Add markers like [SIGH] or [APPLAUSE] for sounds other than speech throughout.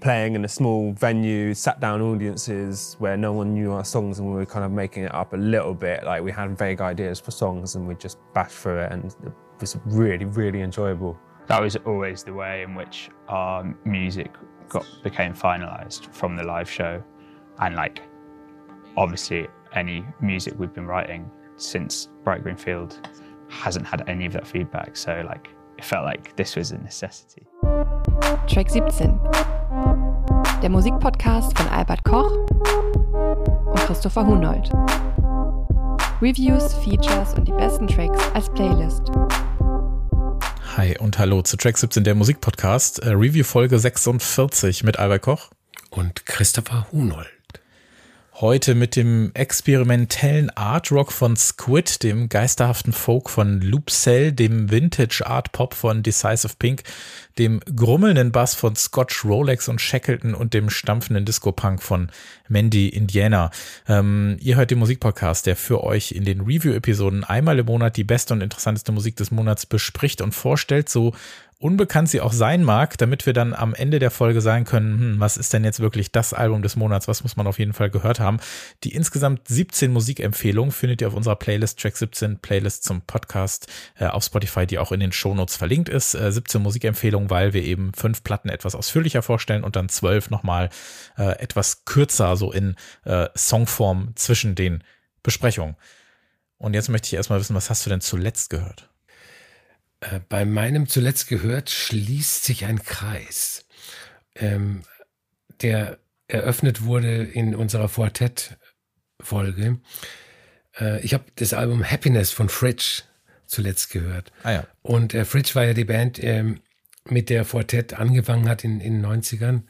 playing in a small venue, sat down audiences where no one knew our songs and we were kind of making it up a little bit. Like we had vague ideas for songs and we just bashed through it and it was really, really enjoyable. That was always the way in which our music got became finalized from the live show. And like obviously any music we've been writing since Bright Green Field hasn't had any of that feedback. So like it felt like this was a necessity. Track 17. Der Musikpodcast von Albert Koch und Christopher Hunold. Reviews, Features und die besten Tracks als Playlist. Hi und hallo zu Track 17, der Musikpodcast, Review Folge 46 mit Albert Koch und Christopher Hunold. Heute mit dem experimentellen Art Rock von Squid, dem geisterhaften Folk von Loop Cell, dem Vintage Art Pop von Decisive Pink, dem grummelnden Bass von Scotch Rolex und Shackleton und dem stampfenden Disco-Punk von Mandy Indiana. Ähm, ihr hört den Musikpodcast, der für euch in den Review-Episoden einmal im Monat die beste und interessanteste Musik des Monats bespricht und vorstellt, so unbekannt sie auch sein mag, damit wir dann am Ende der Folge sagen können, hm, was ist denn jetzt wirklich das Album des Monats, was muss man auf jeden Fall gehört haben. Die insgesamt 17 Musikempfehlungen findet ihr auf unserer Playlist, Track 17, Playlist zum Podcast äh, auf Spotify, die auch in den Shownotes verlinkt ist. Äh, 17 Musikempfehlungen, weil wir eben fünf Platten etwas ausführlicher vorstellen und dann zwölf nochmal äh, etwas kürzer, so in äh, Songform zwischen den Besprechungen. Und jetzt möchte ich erstmal wissen, was hast du denn zuletzt gehört? Äh, bei meinem zuletzt gehört schließt sich ein Kreis, ähm, der eröffnet wurde in unserer Quartett-Folge. Äh, ich habe das Album Happiness von Fridge zuletzt gehört. Ah ja. Und äh, Fridge war ja die Band, ähm, mit der Quartett angefangen hat in, in den 90ern.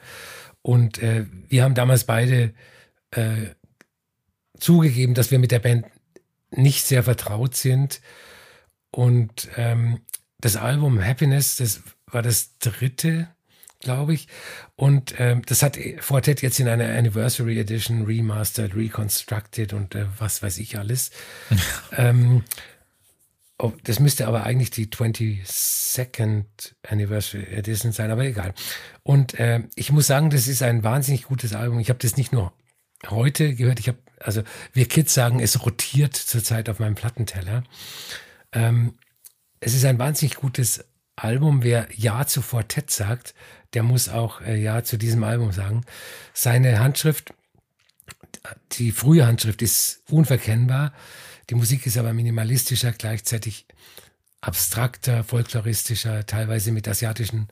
Und äh, wir haben damals beide äh, zugegeben, dass wir mit der Band nicht sehr vertraut sind. Und ähm, das Album Happiness, das war das dritte, glaube ich. Und ähm, das hat Fortet jetzt in einer Anniversary Edition remastered, reconstructed und äh, was weiß ich alles. [LAUGHS] ähm, oh, das müsste aber eigentlich die 22nd Anniversary Edition sein, aber egal. Und äh, ich muss sagen, das ist ein wahnsinnig gutes Album. Ich habe das nicht nur heute gehört, ich habe, also wir Kids sagen, es rotiert zurzeit auf meinem Plattenteller. Ähm, es ist ein wahnsinnig gutes Album. Wer Ja zu Fortet sagt, der muss auch äh, Ja zu diesem Album sagen. Seine Handschrift, die frühe Handschrift ist unverkennbar. Die Musik ist aber minimalistischer, gleichzeitig abstrakter, folkloristischer, teilweise mit asiatischen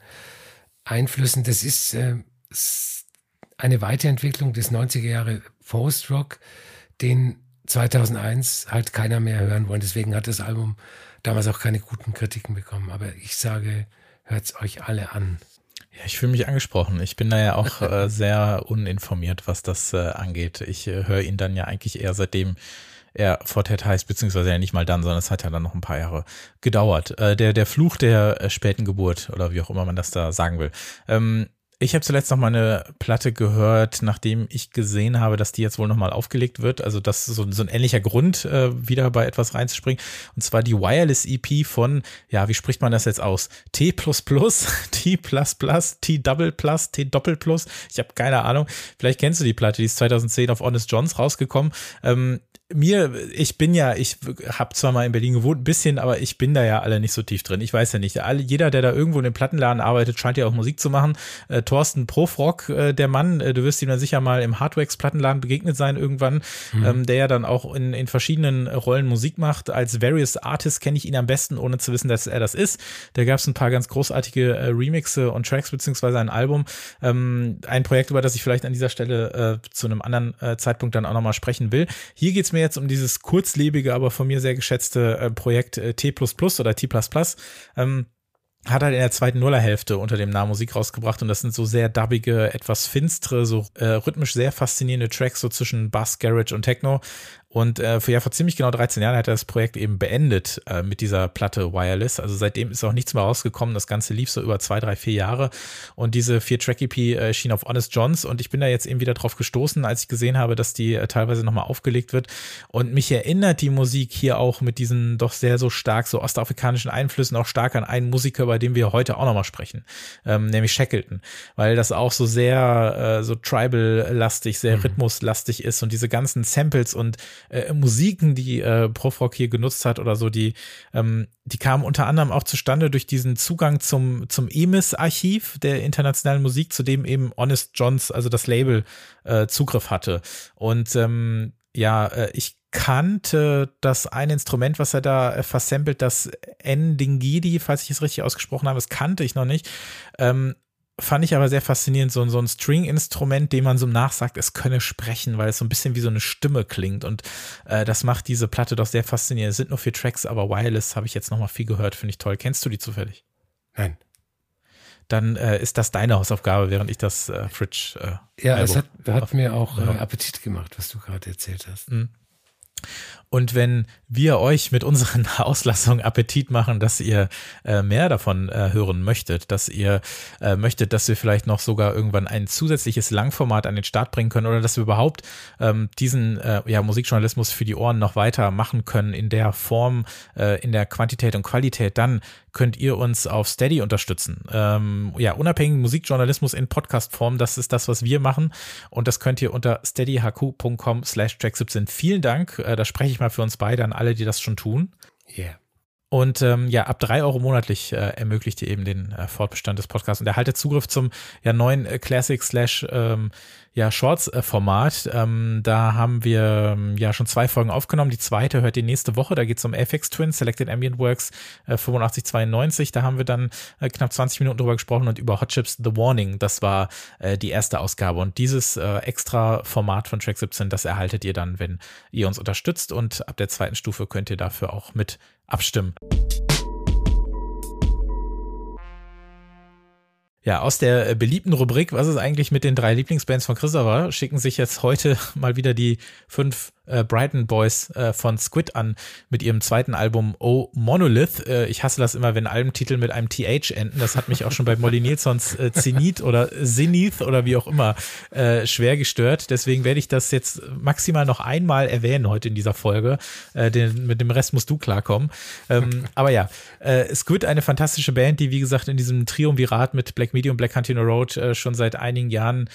Einflüssen. Das ist äh, eine Weiterentwicklung des 90er Jahre Post-Rock, den 2001 halt keiner mehr hören wollen. Deswegen hat das Album damals auch keine guten Kritiken bekommen. Aber ich sage, hört's euch alle an. Ja, ich fühle mich angesprochen. Ich bin da ja auch [LAUGHS] äh, sehr uninformiert, was das äh, angeht. Ich äh, höre ihn dann ja eigentlich eher seitdem er Fortet heißt, beziehungsweise ja nicht mal dann, sondern es hat ja dann noch ein paar Jahre gedauert. Äh, der, der Fluch der äh, späten Geburt oder wie auch immer man das da sagen will. Ähm, ich habe zuletzt noch mal eine Platte gehört, nachdem ich gesehen habe, dass die jetzt wohl noch mal aufgelegt wird. Also das ist so, so ein ähnlicher Grund, äh, wieder bei etwas reinzuspringen. Und zwar die Wireless EP von, ja, wie spricht man das jetzt aus? T++, [LAUGHS] T++, T Double T. Ich habe keine Ahnung. Vielleicht kennst du die Platte, die ist 2010 auf Honest Johns rausgekommen. Ähm, mir, ich bin ja, ich habe zwar mal in Berlin gewohnt, ein bisschen, aber ich bin da ja alle nicht so tief drin. Ich weiß ja nicht. Alle, jeder, der da irgendwo in dem Plattenladen arbeitet, scheint ja auch Musik zu machen. Äh, Thorsten Profrock, äh, der Mann, äh, du wirst ihm dann sicher mal im Hardwax-Plattenladen begegnet sein irgendwann, mhm. ähm, der ja dann auch in, in verschiedenen Rollen Musik macht. Als Various Artist kenne ich ihn am besten, ohne zu wissen, dass er das ist. Da gab es ein paar ganz großartige äh, Remixe und Tracks, beziehungsweise ein Album. Ähm, ein Projekt, über das ich vielleicht an dieser Stelle äh, zu einem anderen äh, Zeitpunkt dann auch nochmal sprechen will. Hier geht's mir mir jetzt um dieses kurzlebige, aber von mir sehr geschätzte äh, Projekt äh, T oder T. Ähm, hat halt in der zweiten Nullerhälfte unter dem Namen Musik rausgebracht und das sind so sehr dubbige, etwas finstere, so äh, rhythmisch sehr faszinierende Tracks so zwischen Bass, Garage und Techno Und äh, für, ja, vor ziemlich genau 13 Jahren hat er das Projekt eben beendet äh, mit dieser Platte Wireless. Also seitdem ist auch nichts mehr rausgekommen. Das Ganze lief so über zwei, drei, vier Jahre. Und diese vier Track-EP äh, schien auf Honest Johns. Und ich bin da jetzt eben wieder drauf gestoßen, als ich gesehen habe, dass die äh, teilweise nochmal aufgelegt wird. Und mich erinnert die Musik hier auch mit diesen doch sehr so stark so ostafrikanischen Einflüssen auch stark an einen Musiker, bei dem wir heute auch nochmal sprechen, ähm, nämlich Shackleton. Weil das auch so sehr äh, so tribal-lastig, sehr mhm. rhythmuslastig ist und diese ganzen Samples und äh, Musiken, die äh, Profrock hier genutzt hat oder so, die, ähm, die kamen unter anderem auch zustande durch diesen Zugang zum, zum EMIS-Archiv der internationalen Musik, zu dem eben Honest Johns, also das Label, äh, Zugriff hatte. Und ähm, ja, äh, ich kannte das ein Instrument, was er da äh, versampelt, das Ndingidi, falls ich es richtig ausgesprochen habe, das kannte ich noch nicht. Ähm, fand ich aber sehr faszinierend, so, so ein String-Instrument, dem man so nachsagt, es könne sprechen, weil es so ein bisschen wie so eine Stimme klingt. Und äh, das macht diese Platte doch sehr faszinierend. Es sind nur vier Tracks, aber Wireless habe ich jetzt nochmal viel gehört, finde ich toll. Kennst du die zufällig? Nein. Dann äh, ist das deine Hausaufgabe, während ich das äh, Fridge. Äh, ja, es hat, hat mir auch äh, Appetit gemacht, was du gerade erzählt hast. Mhm. Und wenn wir euch mit unseren [LAUGHS] Auslassungen Appetit machen, dass ihr äh, mehr davon äh, hören möchtet, dass ihr äh, möchtet, dass wir vielleicht noch sogar irgendwann ein zusätzliches Langformat an den Start bringen können oder dass wir überhaupt ähm, diesen äh, ja, Musikjournalismus für die Ohren noch weiter machen können in der Form, äh, in der Quantität und Qualität, dann könnt ihr uns auf Steady unterstützen. Ähm, ja, unabhängigen Musikjournalismus in Podcastform, das ist das, was wir machen. Und das könnt ihr unter steadyhq.com slash track17. Vielen Dank. Äh, da spreche ich mal für uns beide an alle, die das schon tun. Yeah. Und ähm, ja, ab drei Euro monatlich äh, ermöglicht ihr eben den äh, Fortbestand des Podcasts und erhaltet Zugriff zum ja neuen äh, Classic slash ähm, ja Shorts-Format. Ähm, da haben wir ähm, ja schon zwei Folgen aufgenommen. Die zweite hört ihr nächste Woche. Da geht es um FX Twin, Selected Ambient Works äh, 8592. Da haben wir dann äh, knapp 20 Minuten drüber gesprochen und über Hot Chips The Warning. Das war äh, die erste Ausgabe. Und dieses äh, extra Format von Track 17, das erhaltet ihr dann, wenn ihr uns unterstützt. Und ab der zweiten Stufe könnt ihr dafür auch mit abstimmen. Ja, aus der äh, beliebten Rubrik, was ist eigentlich mit den drei Lieblingsbands von Christopher, schicken sich jetzt heute [LAUGHS] mal wieder die fünf äh, Brighton Boys äh, von Squid an mit ihrem zweiten Album Oh Monolith. Äh, ich hasse das immer, wenn Albentitel mit einem TH enden. Das hat mich auch schon bei Molly Nilsons äh, Zenith oder Zenith oder wie auch immer äh, schwer gestört. Deswegen werde ich das jetzt maximal noch einmal erwähnen heute in dieser Folge. Äh, den, mit dem Rest musst du klarkommen. Ähm, [LAUGHS] aber ja, äh, Squid, eine fantastische Band, die wie gesagt in diesem Triumvirat mit Black Medium, Black Hunting Road schon seit einigen Jahren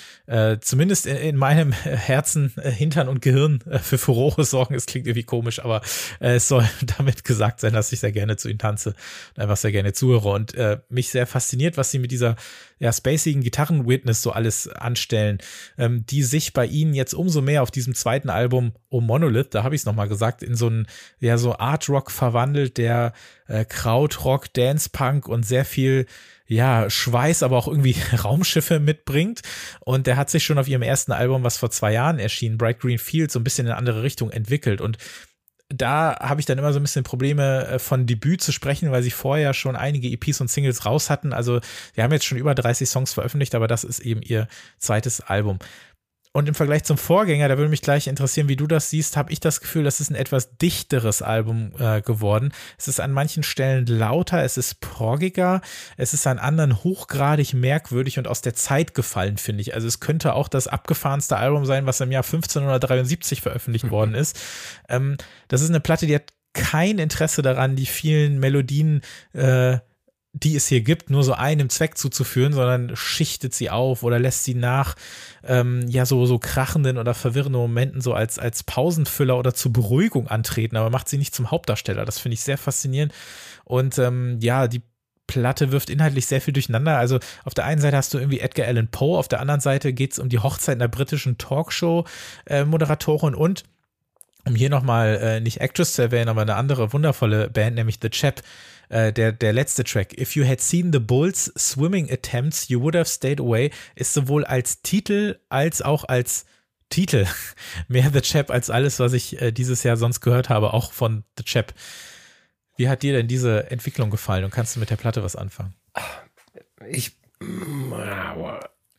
zumindest in, in meinem Herzen, Hintern und Gehirn für Furore sorgen. Es klingt irgendwie komisch, aber äh, es soll [LAUGHS] damit gesagt sein, dass ich sehr gerne zu ihnen tanze und einfach sehr gerne zuhöre und äh, mich sehr fasziniert, was sie mit dieser ja, spacigen Gitarren-Witness so alles anstellen, ähm, die sich bei ihnen jetzt umso mehr auf diesem zweiten Album Oh Monolith, da habe ich es nochmal gesagt, in so einen, ja, so Art Rock verwandelt, der äh, Krautrock, Dance Punk und sehr viel ja, Schweiß, aber auch irgendwie [LAUGHS] Raumschiffe mitbringt. Und der hat sich schon auf ihrem ersten Album, was vor zwei Jahren erschien, Bright Green Field, so ein bisschen in eine andere Richtung entwickelt. Und da habe ich dann immer so ein bisschen Probleme äh, von Debüt zu sprechen, weil sie vorher schon einige EPs und Singles raus hatten. Also sie haben jetzt schon über 30 Songs veröffentlicht, aber das ist eben ihr zweites Album. Und im Vergleich zum Vorgänger, da würde mich gleich interessieren, wie du das siehst, habe ich das Gefühl, das ist ein etwas dichteres Album äh, geworden. Es ist an manchen Stellen lauter, es ist proggiger, es ist an anderen hochgradig merkwürdig und aus der Zeit gefallen, finde ich. Also es könnte auch das abgefahrenste Album sein, was im Jahr 1573 veröffentlicht mhm. worden ist. Ähm, das ist eine Platte, die hat kein Interesse daran, die vielen Melodien äh, die es hier gibt, nur so einem Zweck zuzuführen, sondern schichtet sie auf oder lässt sie nach ähm, ja so so krachenden oder verwirrenden Momenten so als als Pausenfüller oder zur Beruhigung antreten, aber macht sie nicht zum Hauptdarsteller. Das finde ich sehr faszinierend und ähm, ja die Platte wirft inhaltlich sehr viel durcheinander. Also auf der einen Seite hast du irgendwie Edgar Allan Poe, auf der anderen Seite geht es um die Hochzeit einer britischen Talkshow-Moderatorin äh, und um hier nochmal äh, nicht Actress zu erwähnen, aber eine andere wundervolle Band, nämlich The Chap, äh, der, der letzte Track, If You Had Seen the Bulls Swimming Attempts, You Would Have Stayed Away, ist sowohl als Titel als auch als Titel [LAUGHS] mehr The Chap als alles, was ich äh, dieses Jahr sonst gehört habe, auch von The Chap. Wie hat dir denn diese Entwicklung gefallen und kannst du mit der Platte was anfangen? Ich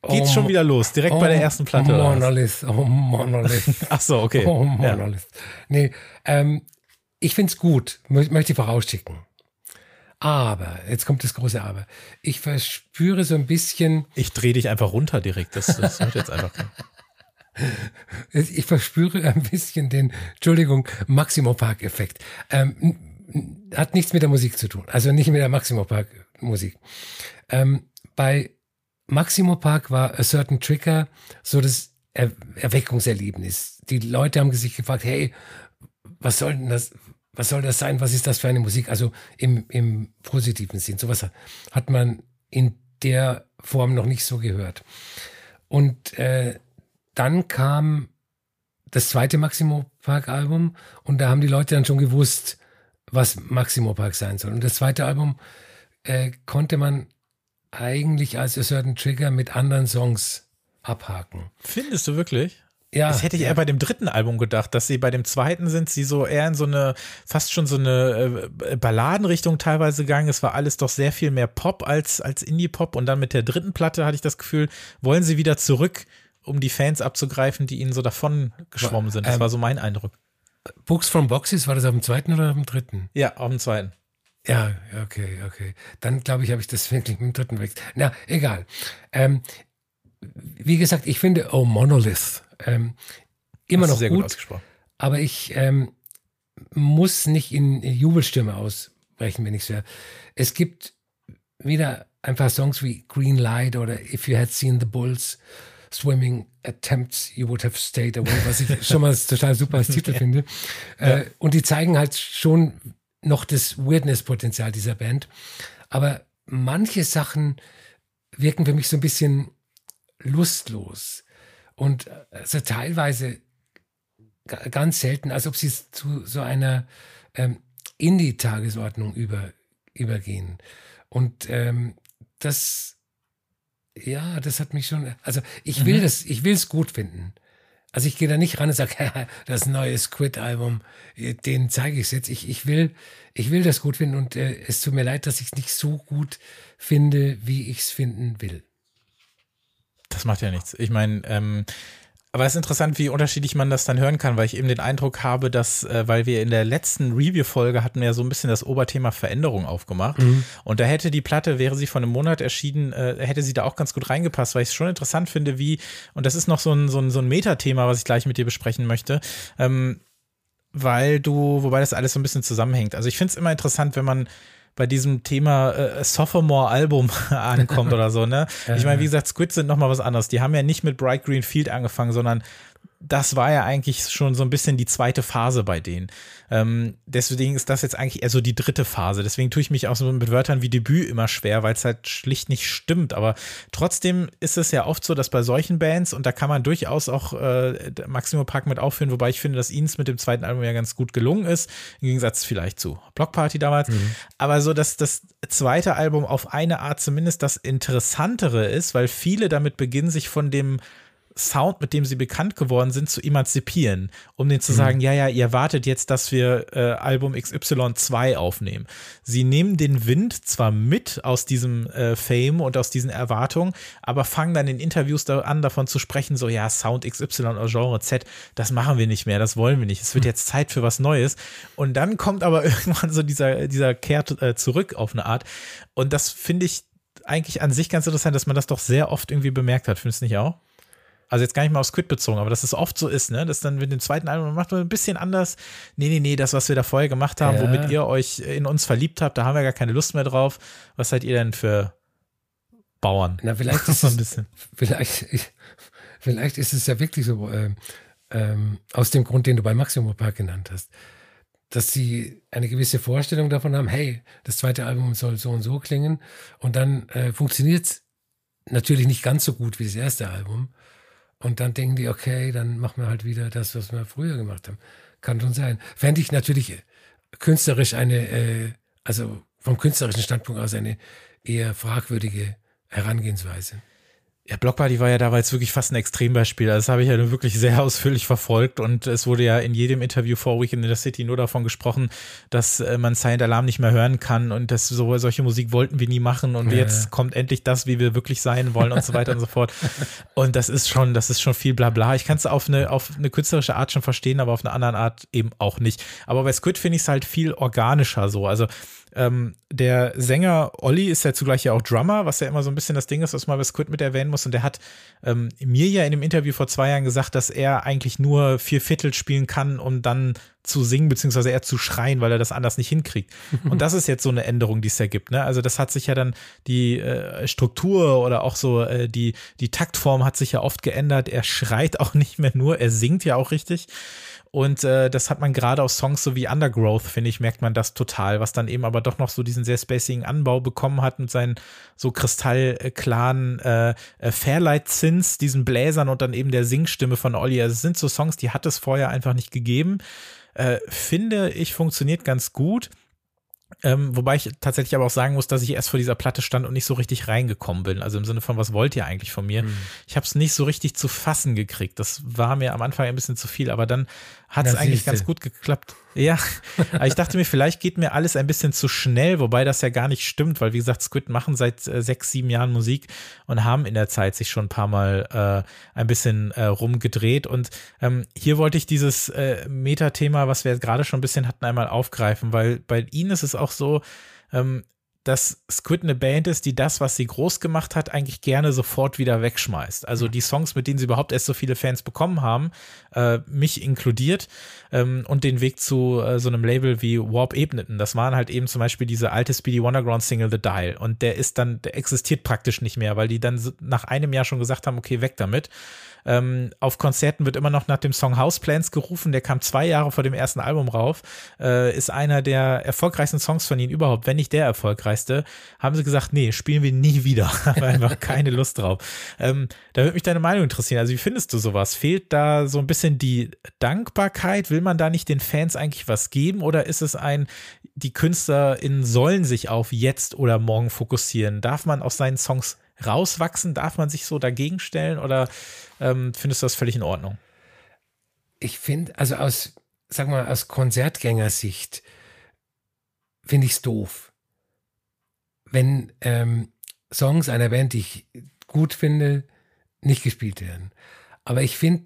geht's Oh, schon wieder los, direkt bei der ersten Platte. was? Monolith, oh Monolith. [LAUGHS] Ach so, okay. Oh, Ja. Monolith. Nee, ähm, ich find's gut, mö möchte ich vorausschicken. Aber, jetzt kommt das große Aber. Ich verspüre so ein bisschen, Ich drehe dich einfach runter direkt. Das, das hört jetzt einfach ich verspüre ein bisschen den, Entschuldigung, Maximo Park Effekt. Ähm, hat nichts mit der Musik zu tun. Also nicht mit der Maximo Park Musik. Ähm, bei Maximo Park war A Certain Trigger so das er Erweckungserlebnis. Die Leute haben sich gefragt, hey, was soll denn das, was soll das sein? Was ist das für eine Musik? Also im, im positiven Sinn. Sowas hat man in der Form noch nicht so gehört. Und äh, dann kam das zweite Maximo Park Album und da haben die Leute dann schon gewusst, was Maximo Park sein soll. Und das zweite Album äh, konnte man eigentlich als A Certain Trigger mit anderen Songs abhaken. Findest du wirklich? Ja, Das hätte ich ja. eher bei dem dritten Album gedacht, dass sie bei dem zweiten sind sie so eher in so eine, fast schon so eine äh, Balladenrichtung teilweise gegangen. Es war alles doch sehr viel mehr Pop als, als Indie-Pop. Und dann mit der dritten Platte hatte ich das Gefühl, wollen sie wieder zurück, um die Fans abzugreifen, die ihnen so davon geschwommen sind. Das ähm, war so mein Eindruck. Books from Boxes, war das auf dem zweiten oder auf dem dritten? Ja, auf dem zweiten. Ja, okay, okay. Dann glaube ich, habe ich das wirklich mit dem dritten weg. Na, egal. Ähm, wie gesagt, ich finde Oh Monolith ähm, immer noch sehr gut, gut ausgesprochen. aber ich ähm, muss nicht in Jubelstürme ausbrechen, wenn ich so. Es gibt wieder ein paar Songs wie Green Light oder If You Had Seen the Bulls Swimming Attempts You Would Have Stayed Away, was ich [LAUGHS] schon mal total super als Titel finde. Äh, und die zeigen halt schon noch das Weirdness-Potenzial dieser Band. Aber manche Sachen wirken für mich so ein bisschen lustlos. Und äh, also teilweise ga- ganz selten, als ob sie zu so einer ähm, Indie-Tagesordnung über, übergehen. Und ähm, das, ja, das hat mich schon, also ich will das, ich will es gut finden. Also ich gehe da nicht ran und sage, [LAUGHS] das neue Squid-Album, äh, den zeige ich jetzt. Ich, ich, will, ich will das gut finden und äh, es tut mir leid, dass ich es nicht so gut finde, wie ich es finden will. Das macht ja nichts. Ich meine, ähm, aber es ist interessant, wie unterschiedlich man das dann hören kann, weil ich eben den Eindruck habe, dass, äh, weil wir in der letzten Review-Folge hatten ja so ein bisschen das Oberthema Veränderung aufgemacht. Und da hätte die Platte, wäre sie vor einem Monat erschienen, äh, hätte sie da auch ganz gut reingepasst, weil ich es schon interessant finde, wie, und das ist noch so ein, so ein, so ein Metathema, was ich gleich mit dir besprechen möchte, ähm, weil du, wobei das alles so ein bisschen zusammenhängt. Also ich finde es immer interessant, wenn man bei diesem Thema äh, Sophomore-Album [LAUGHS] ankommt oder so, ne? [LAUGHS] Ich meine, wie gesagt, Squid sind nochmal was anderes. Die haben ja nicht mit Bright Green Field angefangen, sondern das war ja eigentlich schon so ein bisschen die zweite Phase bei denen. Ähm, deswegen ist das jetzt eigentlich eher so die dritte Phase. Deswegen tue ich mich auch so mit Wörtern wie Debüt immer schwer, weil es halt schlicht nicht stimmt. Aber trotzdem ist es ja oft so, dass bei solchen Bands, und da kann man durchaus auch äh, Maximo Park mit aufführen, wobei ich finde, dass ihnen es mit dem zweiten Album ja ganz gut gelungen ist, im Gegensatz vielleicht zu Block Party damals. Aber so, dass das zweite Album auf eine Art zumindest das Interessantere ist, weil viele damit beginnen, sich von dem Sound, mit dem sie bekannt geworden sind, zu emanzipieren, um denen zu sagen, ja, ja, ihr wartet jetzt, dass wir äh, Album XY2 aufnehmen. Sie nehmen den Wind zwar mit aus diesem äh, Fame und aus diesen Erwartungen, aber fangen dann in Interviews da an, davon zu sprechen, so, ja, Sound XY oder Genre Z, das machen wir nicht mehr, das wollen wir nicht. Es wird jetzt Zeit für was Neues. Und dann kommt aber [LAUGHS] irgendwann so dieser, dieser Kehrt äh, zurück auf eine Art. Und das finde ich eigentlich an sich ganz interessant, dass man das doch sehr oft irgendwie bemerkt hat. Findest du nicht auch? Also jetzt gar nicht mal auf Squid bezogen, aber dass es oft so ist, ne? Dass dann mit dem zweiten Album macht man ein bisschen anders. Nee, nee, nee, das, was wir da vorher gemacht haben, Ja. womit ihr euch in uns verliebt habt, da haben wir gar keine Lust mehr drauf. Was seid ihr denn für Bauern? Na, vielleicht ist [LAUGHS] so ein es, bisschen. vielleicht, vielleicht ist es ja wirklich so, ähm, ähm, aus dem Grund, den du bei Maximo Park genannt hast, dass sie eine gewisse Vorstellung davon haben, hey, das zweite Album soll so und so klingen und dann äh, funktioniert es natürlich nicht ganz so gut wie das erste Album und dann denken die, okay, dann machen wir halt wieder das, was wir früher gemacht haben. Kann schon sein. Fände ich natürlich künstlerisch eine, äh, also vom künstlerischen Standpunkt aus eine eher fragwürdige Herangehensweise. Ja, Block Party war ja damals wirklich fast ein Extrembeispiel. Also das habe ich ja wirklich sehr [LAUGHS] ausführlich verfolgt und es wurde ja in jedem Interview vor Weekend in the City nur davon gesprochen, dass äh, man Silent Alarm nicht mehr hören kann und dass so solche Musik wollten wir nie machen und ja. jetzt kommt endlich das, wie wir wirklich sein wollen und so weiter und so fort. [LAUGHS] Und das ist schon, das ist schon viel Blabla. Ich kann es auf eine, auf eine künstlerische Art schon verstehen, aber auf eine andere Art eben auch nicht. Aber bei Squid finde ich es halt viel organischer so. Also ähm, der Sänger Olli ist ja zugleich ja auch Drummer, was ja immer so ein bisschen das Ding ist, was man bei Squid mit erwähnen muss. Und der hat ähm, mir ja in dem Interview vor zwei Jahren gesagt, dass er eigentlich nur vier Viertel spielen kann, um dann zu singen, beziehungsweise eher zu schreien, weil er das anders nicht hinkriegt. [LAUGHS] Und das ist jetzt so eine Änderung, die es ja gibt. Ne? Also das hat sich ja dann die äh, Struktur oder auch so äh, die, die Taktform hat sich ja oft geändert. Er schreit auch nicht mehr nur, er singt ja auch richtig. Und äh, das hat man gerade aus Songs so wie Undergrowth, finde ich, merkt man das total, was dann eben aber doch noch so diesen sehr spacigen Anbau bekommen hat mit seinen so kristallklaren äh, äh, Fairlight-Zins, diesen Bläsern und dann eben der Singstimme von Olli. Also es sind so Songs, die hat es vorher einfach nicht gegeben. Äh, finde ich, funktioniert ganz gut. Ähm, wobei ich tatsächlich aber auch sagen muss, dass ich erst vor dieser Platte stand und nicht so richtig reingekommen bin. Also im Sinne von, was wollt ihr eigentlich von mir? Mhm. Ich habe es nicht so richtig zu fassen gekriegt. Das war mir am Anfang ein bisschen zu viel, aber dann hat es eigentlich ganz gut geklappt. Ja, aber ich dachte mir, vielleicht geht mir alles ein bisschen zu schnell, wobei das ja gar nicht stimmt, weil wie gesagt, Squid machen seit äh, sechs, sieben Jahren Musik und haben in der Zeit sich schon ein paar Mal äh, ein bisschen äh, rumgedreht. Und ähm, hier wollte ich dieses äh, Metathema, was wir gerade schon ein bisschen hatten, einmal aufgreifen, weil bei ihnen ist es auch so, ähm, dass Squid eine Band ist, die das, was sie groß gemacht hat, eigentlich gerne sofort wieder wegschmeißt. Also die Songs, mit denen sie überhaupt erst so viele Fans bekommen haben, äh, mich inkludiert, ähm, und den Weg zu äh, so einem Label wie Warp ebneten. Das waren halt eben zum Beispiel diese alte Speedy Wonderground Single The Dial. Und der ist dann, der existiert praktisch nicht mehr, weil die dann nach einem Jahr schon gesagt haben, okay, weg damit. Ähm, auf Konzerten wird immer noch nach dem Song Houseplans gerufen. Der kam zwei Jahre vor dem ersten Album rauf. Äh, ist einer der erfolgreichsten Songs von ihnen überhaupt, wenn nicht der erfolgreichste. Haben sie gesagt, nee, spielen wir nie wieder. [LAUGHS] Haben einfach keine Lust drauf. Ähm, da würde mich deine Meinung interessieren. Also wie findest du sowas? Fehlt da so ein bisschen die Dankbarkeit? Will man da nicht den Fans eigentlich was geben? Oder ist es ein, die KünstlerInnen sollen sich auf jetzt oder morgen fokussieren? Darf man aus seinen Songs rauswachsen? Darf man sich so dagegen stellen? Oder ähm, findest du das völlig in Ordnung? Ich finde, also aus, sag mal, aus Konzertgängersicht finde ich es doof. Wenn ähm, Songs einer Band, die ich gut finde, nicht gespielt werden. Aber ich finde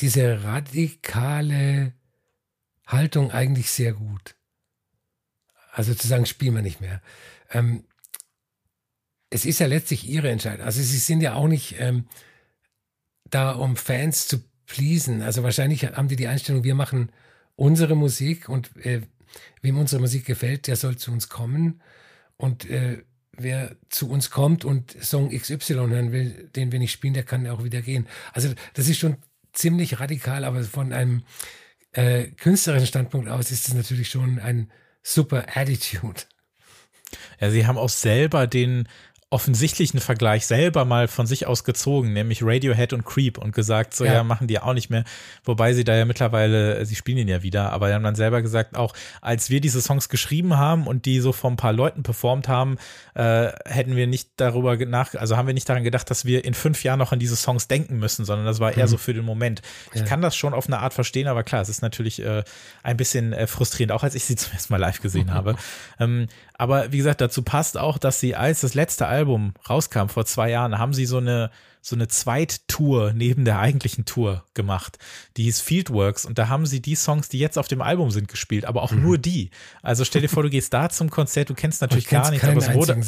diese radikale Haltung eigentlich sehr gut. Also zu sagen, spielen wir nicht mehr. Ähm, es ist ja letztlich ihre Entscheidung. Also sie sind ja auch nicht ähm, da, um Fans zu pleasen. Also wahrscheinlich haben die die Einstellung, wir machen unsere Musik und äh, wem unsere Musik gefällt, der soll zu uns kommen. Und äh, wer zu uns kommt und Song XY hören will, den wir nicht spielen, der kann auch wieder gehen. Also das ist schon ziemlich radikal, aber von einem äh, künstlerischen Standpunkt aus ist es natürlich schon ein super Attitude. Ja, sie haben auch selber den offensichtlichen Vergleich selber mal von sich aus gezogen, nämlich Radiohead und Creep und gesagt, so ja. ja. machen die auch nicht mehr. Wobei sie da ja mittlerweile, sie spielen ihn ja wieder, aber haben dann selber gesagt, auch als wir diese Songs geschrieben haben und die so von ein paar Leuten performt haben, äh, hätten wir nicht darüber nach, also haben wir nicht daran gedacht, dass wir in fünf Jahren noch an diese Songs denken müssen, sondern das war eher mhm. so für den Moment. Ich ja. kann das schon auf eine Art verstehen, aber klar, es ist natürlich äh, ein bisschen äh, frustrierend, auch als ich sie [LAUGHS] zum ersten Mal live gesehen [LAUGHS] habe. Ähm, aber wie gesagt, dazu passt auch, dass sie als das letzte Album rauskam vor zwei Jahren, haben sie so eine so eine Zweittour neben der eigentlichen Tour gemacht. Die hieß Fieldworks und da haben sie die Songs, die jetzt auf dem Album sind, gespielt, aber auch mhm. nur die. Also stell dir vor, du gehst da zum Konzert, du kennst natürlich gar nichts, aber es wurde,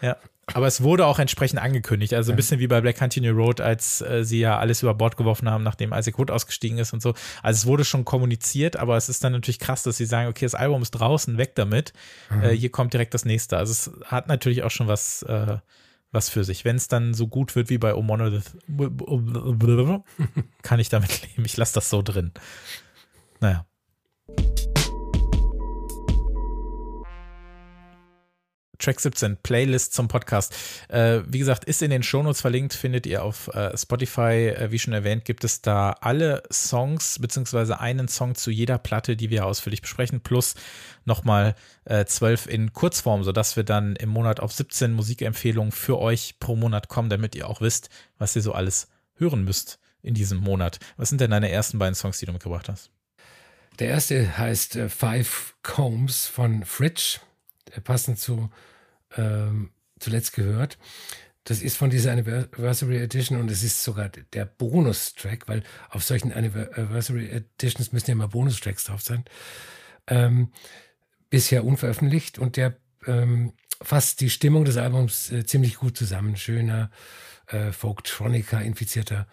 ja, aber es wurde auch entsprechend angekündigt. Also ein bisschen wie bei Black Country New Road, als äh, sie ja alles über Bord geworfen haben, nachdem Isaac Wood ausgestiegen ist und so. Also es wurde schon kommuniziert, aber es ist dann natürlich krass, dass sie sagen, okay, das Album ist draußen, weg damit. Mhm. Äh, hier kommt direkt das nächste. Also es hat natürlich auch schon was, äh, was für sich. Wenn es dann so gut wird wie bei O Monolith, [LAUGHS] kann ich damit [LAUGHS] leben. Ich lasse das so drin. Naja. Track 17, Playlist zum Podcast. Äh, wie gesagt, ist in den Shownotes verlinkt, findet ihr auf äh, Spotify. Äh, wie schon erwähnt, gibt es da alle Songs, beziehungsweise einen Song zu jeder Platte, die wir ausführlich besprechen, plus nochmal äh, zwölf in Kurzform, sodass wir dann im Monat auf 17 Musikempfehlungen für euch pro Monat kommen, damit ihr auch wisst, was ihr so alles hören müsst in diesem Monat. Was sind denn deine ersten beiden Songs, die du mitgebracht hast? Der erste heißt äh, Five Combs von Fridge, passend zu ähm, zuletzt gehört. Das ist von dieser Anniversary Edition und es ist sogar der Bonustrack, weil auf solchen Anniversary Editions müssen ja immer Bonustracks drauf sein. Ähm, bisher unveröffentlicht und der ähm, fasst die Stimmung des Albums äh, ziemlich gut zusammen. Schöner äh, Folktronica infizierter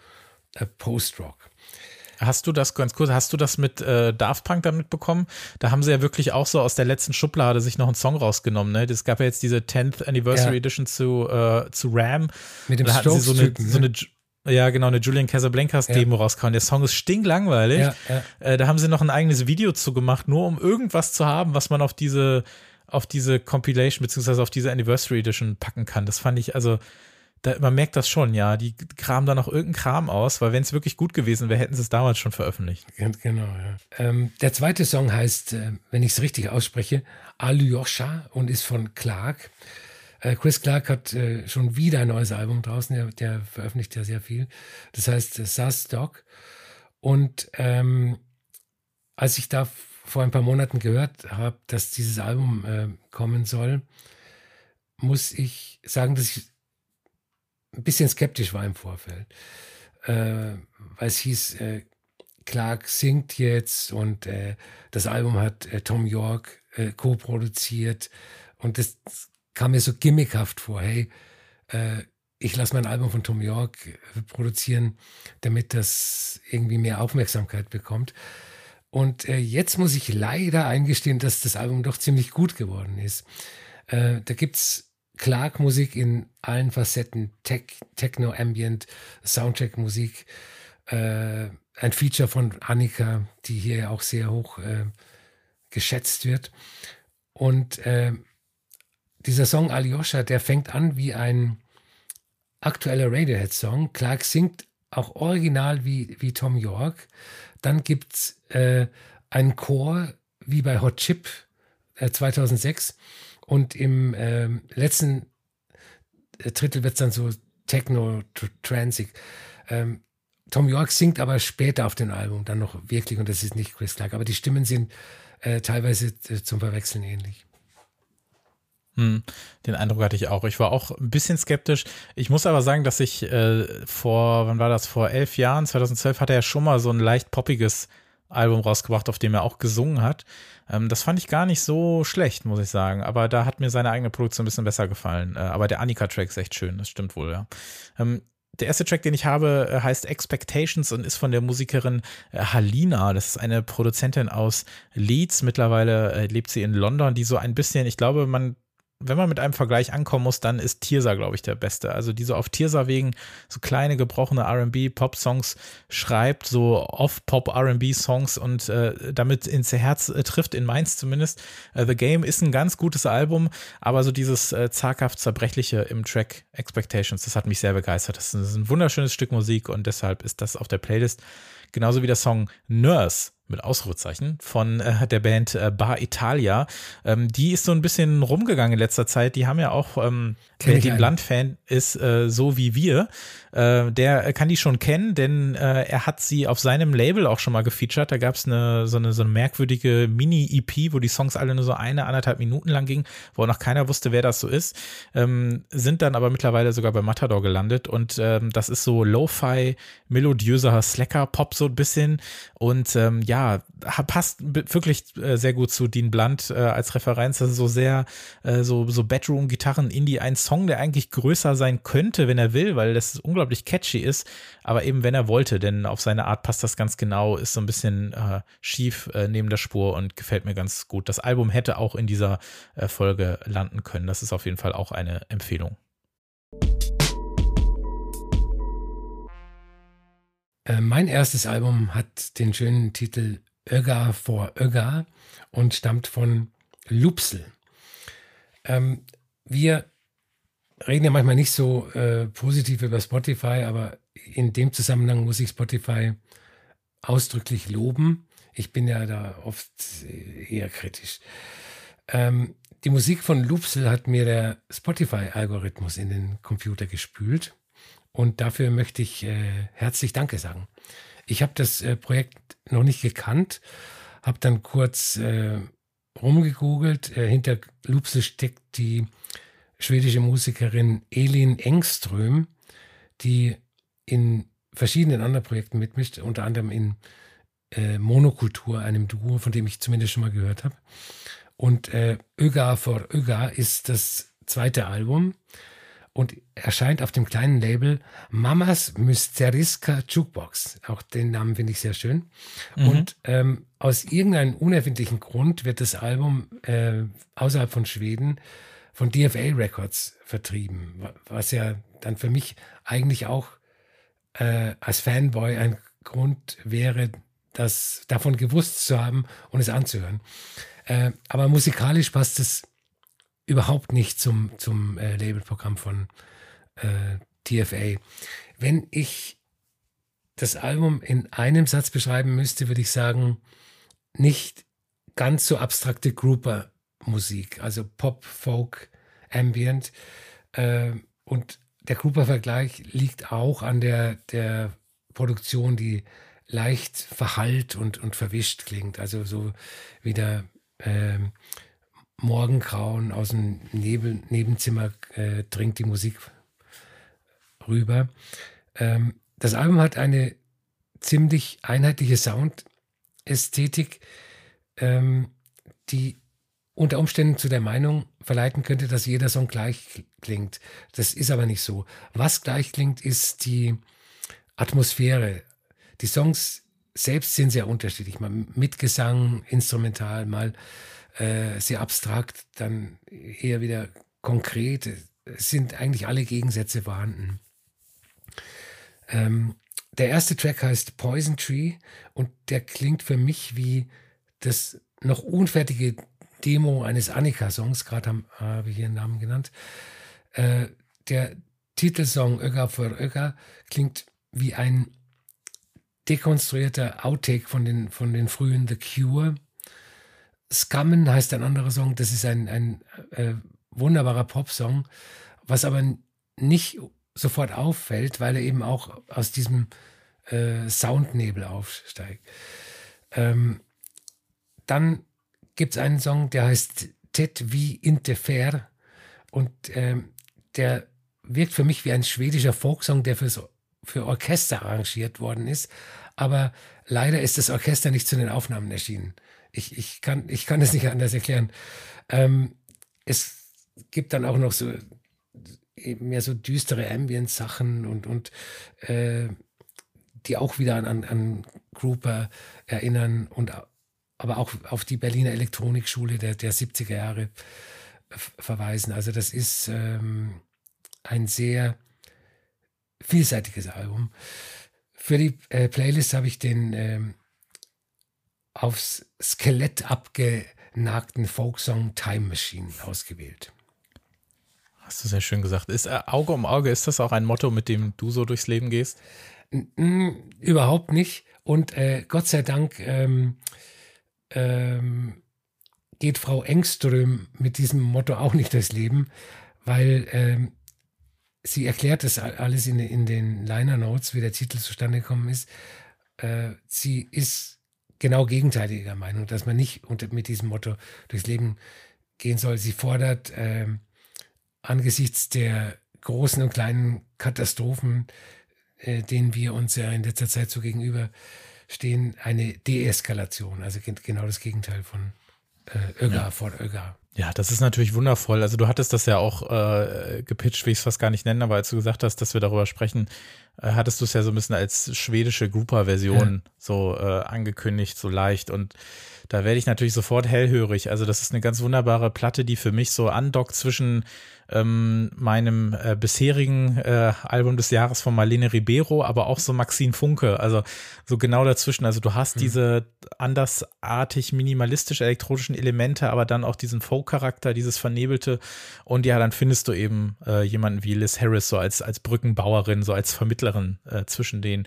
äh, Post-Rock. Hast du das ganz kurz, hast du das mit äh, Daft Punk dann mitbekommen? Da haben sie ja wirklich auch so aus der letzten Schublade sich noch einen Song rausgenommen, ne? Es gab ja jetzt diese 10th Anniversary ja. Edition zu, äh, zu Ram. Mit dem da hatten sie so eine, so eine ja, genau, eine Julian Casablancas Demo ja. rausgehauen. Der Song ist stinklangweilig. Ja, ja. Äh, da haben sie noch ein eigenes Video zu gemacht, nur um irgendwas zu haben, was man auf diese, auf diese Compilation beziehungsweise auf diese Anniversary Edition packen kann. Das fand ich, also da, man merkt das schon, ja. Die kramen da noch irgendeinen Kram aus, weil wenn es wirklich gut gewesen wäre, hätten sie es damals schon veröffentlicht. Genau, ja. Ähm, der zweite Song heißt, äh, wenn ich es richtig ausspreche, Alyosha und ist von Clark. Äh, Chris Clark hat äh, schon wieder ein neues Album draußen, der, der veröffentlicht ja sehr viel. Das heißt äh, Sass Dog. Und ähm, als ich da vor ein paar Monaten gehört habe, dass dieses Album äh, kommen soll, muss ich sagen, dass ich ein bisschen skeptisch war im Vorfeld. Äh, weil es hieß, äh, Clark singt jetzt und äh, das Album hat äh, Tom York äh, co-produziert und das kam mir so gimmickhaft vor. Hey, äh, ich lasse mein Album von Tom York produzieren, damit das irgendwie mehr Aufmerksamkeit bekommt. Und jetzt muss ich leider eingestehen, dass das Album doch ziemlich gut geworden ist. da gibt's Clark-Musik in allen Facetten, Tech, Techno, Ambient, Soundtrack-Musik. Äh, ein Feature von Annika, die hier auch sehr hoch äh, geschätzt wird. Und äh, dieser Song Alyosha, der fängt an wie ein aktueller Radiohead-Song. Clark singt auch original wie, wie Tom York. Dann gibt es äh, einen Chor wie bei Hot Chip 2006 äh, und im ähm, letzten äh, Drittel wird es dann so techno-transig. Ähm, Tom York singt aber später auf dem Album dann noch wirklich, und das ist nicht Chris Clark, aber die Stimmen sind äh, teilweise äh, zum Verwechseln ähnlich. Hm, den Eindruck hatte ich auch. Ich war auch ein bisschen skeptisch. Ich muss aber sagen, dass ich äh, vor, wann war das, vor elf Jahren, 2012, hatte er schon mal so ein leicht poppiges Album rausgebracht, auf dem er auch gesungen hat. Ähm, das fand ich gar nicht so schlecht, muss ich sagen. Aber da hat mir seine eigene Produktion ein bisschen besser gefallen. Äh, aber der Annika-Track ist echt schön, das stimmt wohl, ja. Ähm, der erste Track, den ich habe, äh, heißt Expectations und ist von der Musikerin äh, Halina. Das ist eine Produzentin aus Leeds. Mittlerweile äh, lebt sie in London, die so ein bisschen, ich glaube, man wenn man mit einem Vergleich ankommen muss, dann ist Tirsa, glaube ich, der beste. Also die so auf Tirsa wegen so kleine gebrochene R&B Pop Songs schreibt, so off Pop R&B Songs und äh, damit ins Herz äh, trifft in Mainz zumindest. Äh, The Game ist ein ganz gutes Album, aber so dieses äh, zaghaft zerbrechliche im Track Expectations, das hat mich sehr begeistert. Das ist ein wunderschönes Stück Musik und deshalb ist das auf der Playlist. Genauso wie der Song Nurse mit Ausrufezeichen von äh, der Band äh, Bar Italia. Ähm, die ist so ein bisschen rumgegangen in letzter Zeit. Die haben ja auch, ähm, wer den Landfan ist, äh, so wie wir, äh, der kann die schon kennen, denn äh, er hat sie auf seinem Label auch schon mal gefeatured. Da gab es eine, so, eine, so eine merkwürdige Mini-EP, wo die Songs alle nur so eine, anderthalb Minuten lang gingen, wo noch keiner wusste, wer das so ist. Ähm, sind dann aber mittlerweile sogar bei Matador gelandet und ähm, das ist so Lo-Fi, melodiöser Slacker-Pop so ein bisschen und ähm, ja, ja, passt wirklich äh, sehr gut zu Dean Blunt äh, als Referenz. Das ist so sehr, äh, so, so Bedroom-Gitarren, Indie, ein Song, der eigentlich größer sein könnte, wenn er will, weil das unglaublich catchy ist, aber eben wenn er wollte, denn auf seine Art passt das ganz genau, ist so ein bisschen äh, schief äh, neben der Spur und gefällt mir ganz gut. Das Album hätte auch in dieser äh, Folge landen können. Das ist auf jeden Fall auch eine Empfehlung. Äh, mein erstes Album hat den schönen Titel Öga for Öga und stammt von Lupsel. Ähm, wir reden ja manchmal nicht so äh, positiv über Spotify, aber in dem Zusammenhang muss ich Spotify ausdrücklich loben. Ich bin ja da oft eher kritisch. Ähm, die Musik von Loopsel hat mir der Spotify-Algorithmus in den Computer gespült und dafür möchte ich äh, herzlich Danke sagen. Ich habe das äh, Projekt noch nicht gekannt, habe dann kurz äh, rumgegoogelt. Äh, hinter Loopsel steckt die schwedische Musikerin Elin Engström, die in verschiedenen anderen Projekten mitmischt, unter anderem in äh, Monokultur, einem Duo, von dem ich zumindest schon mal gehört habe. Und äh, Öga for Öga ist das zweite Album und erscheint auf dem kleinen Label Mamas Mysteriska Jukebox. Auch den Namen finde ich sehr schön. Mhm. Und ähm, aus irgendeinem unerfindlichen Grund wird das Album äh, außerhalb von Schweden von DFA Records vertrieben, was ja dann für mich eigentlich auch äh, als Fanboy ein Grund wäre, das davon gewusst zu haben und es anzuhören. Äh, aber musikalisch passt es überhaupt nicht zum, zum äh, Labelprogramm von äh, DFA. Wenn ich das Album in einem Satz beschreiben müsste, würde ich sagen, nicht ganz so abstrakte Grouper Musik, also Pop, Folk, Ambient. Äh, und der Krupa-Vergleich liegt auch an der, der Produktion, die leicht verhallt und, und verwischt klingt. Also so wie der äh, Morgengrauen aus dem Nebel, Nebenzimmer äh, dringt die Musik rüber. Ähm, das Album hat eine ziemlich einheitliche Soundästhetik, ähm, die unter Umständen zu der Meinung verleiten könnte, dass jeder Song gleich klingt. Das ist aber nicht so. Was gleich klingt, ist die Atmosphäre. Die Songs selbst sind sehr unterschiedlich. Mal mit Gesang, instrumental, mal äh, sehr abstrakt, dann eher wieder konkret. Es sind eigentlich alle Gegensätze vorhanden. Ähm, der erste Track heißt Poison Tree und der klingt für mich wie das noch unfertige Demo eines Annika-Songs, gerade habe ich hier einen Namen genannt. Äh, der Titelsong Öga für Öga klingt wie ein dekonstruierter Outtake von den, von den frühen The Cure. Scummen heißt ein anderer Song, das ist ein, ein äh, wunderbarer Popsong, was aber nicht sofort auffällt, weil er eben auch aus diesem äh, Soundnebel aufsteigt. Ähm, dann gibt es einen Song, der heißt Tet wie Interfer und ähm, der wirkt für mich wie ein schwedischer Folksong, der fürs, für Orchester arrangiert worden ist. Aber leider ist das Orchester nicht zu den Aufnahmen erschienen. Ich, ich, kann, ich kann es nicht anders erklären. Ähm, es gibt dann auch noch so mehr so düstere Ambient-Sachen und, und äh, die auch wieder an, an, an Grouper erinnern und aber auch auf die Berliner Elektronikschule der, der 70er Jahre verweisen. Also das ist ähm, ein sehr vielseitiges Album. Für die äh, Playlist habe ich den ähm, aufs Skelett abgenagten Folksong Time Machine ausgewählt. Hast du sehr schön gesagt. Ist äh, Auge um Auge, ist das auch ein Motto, mit dem du so durchs Leben gehst? N überhaupt nicht. Und äh, Gott sei Dank ähm, ähm, geht Frau Engström mit diesem Motto auch nicht durchs Leben, weil ähm, sie erklärt das alles in, in den Liner Notes, wie der Titel zustande gekommen ist. Äh, sie ist genau gegenteiliger Meinung, dass man nicht unter, mit diesem Motto durchs Leben gehen soll. Sie fordert äh, angesichts der großen und kleinen Katastrophen, äh, denen wir uns ja in letzter Zeit so gegenüber stehen eine Deeskalation, also genau das Gegenteil von äh, Öger ja. vor Öger. Ja, das ist natürlich wundervoll. Also du hattest das ja auch äh, gepitcht, wie ich es fast gar nicht nenne, aber als du gesagt hast, dass wir darüber sprechen, äh, hattest du es ja so ein bisschen als schwedische Grouper-Version ja. so äh, angekündigt, so leicht und da werde ich natürlich sofort hellhörig. Also das ist eine ganz wunderbare Platte, die für mich so andockt zwischen ähm, meinem äh, bisherigen äh, Album des Jahres von Marlene Ribeiro, aber auch so Maxine Funke. Also so genau dazwischen. Also du hast mhm. diese andersartig minimalistisch elektronischen Elemente, aber dann auch diesen Folk Show-Charakter, dieses Vernebelte. Und ja, dann findest du eben äh, jemanden wie Liz Harris so als, als Brückenbauerin, so als Vermittlerin äh, zwischen den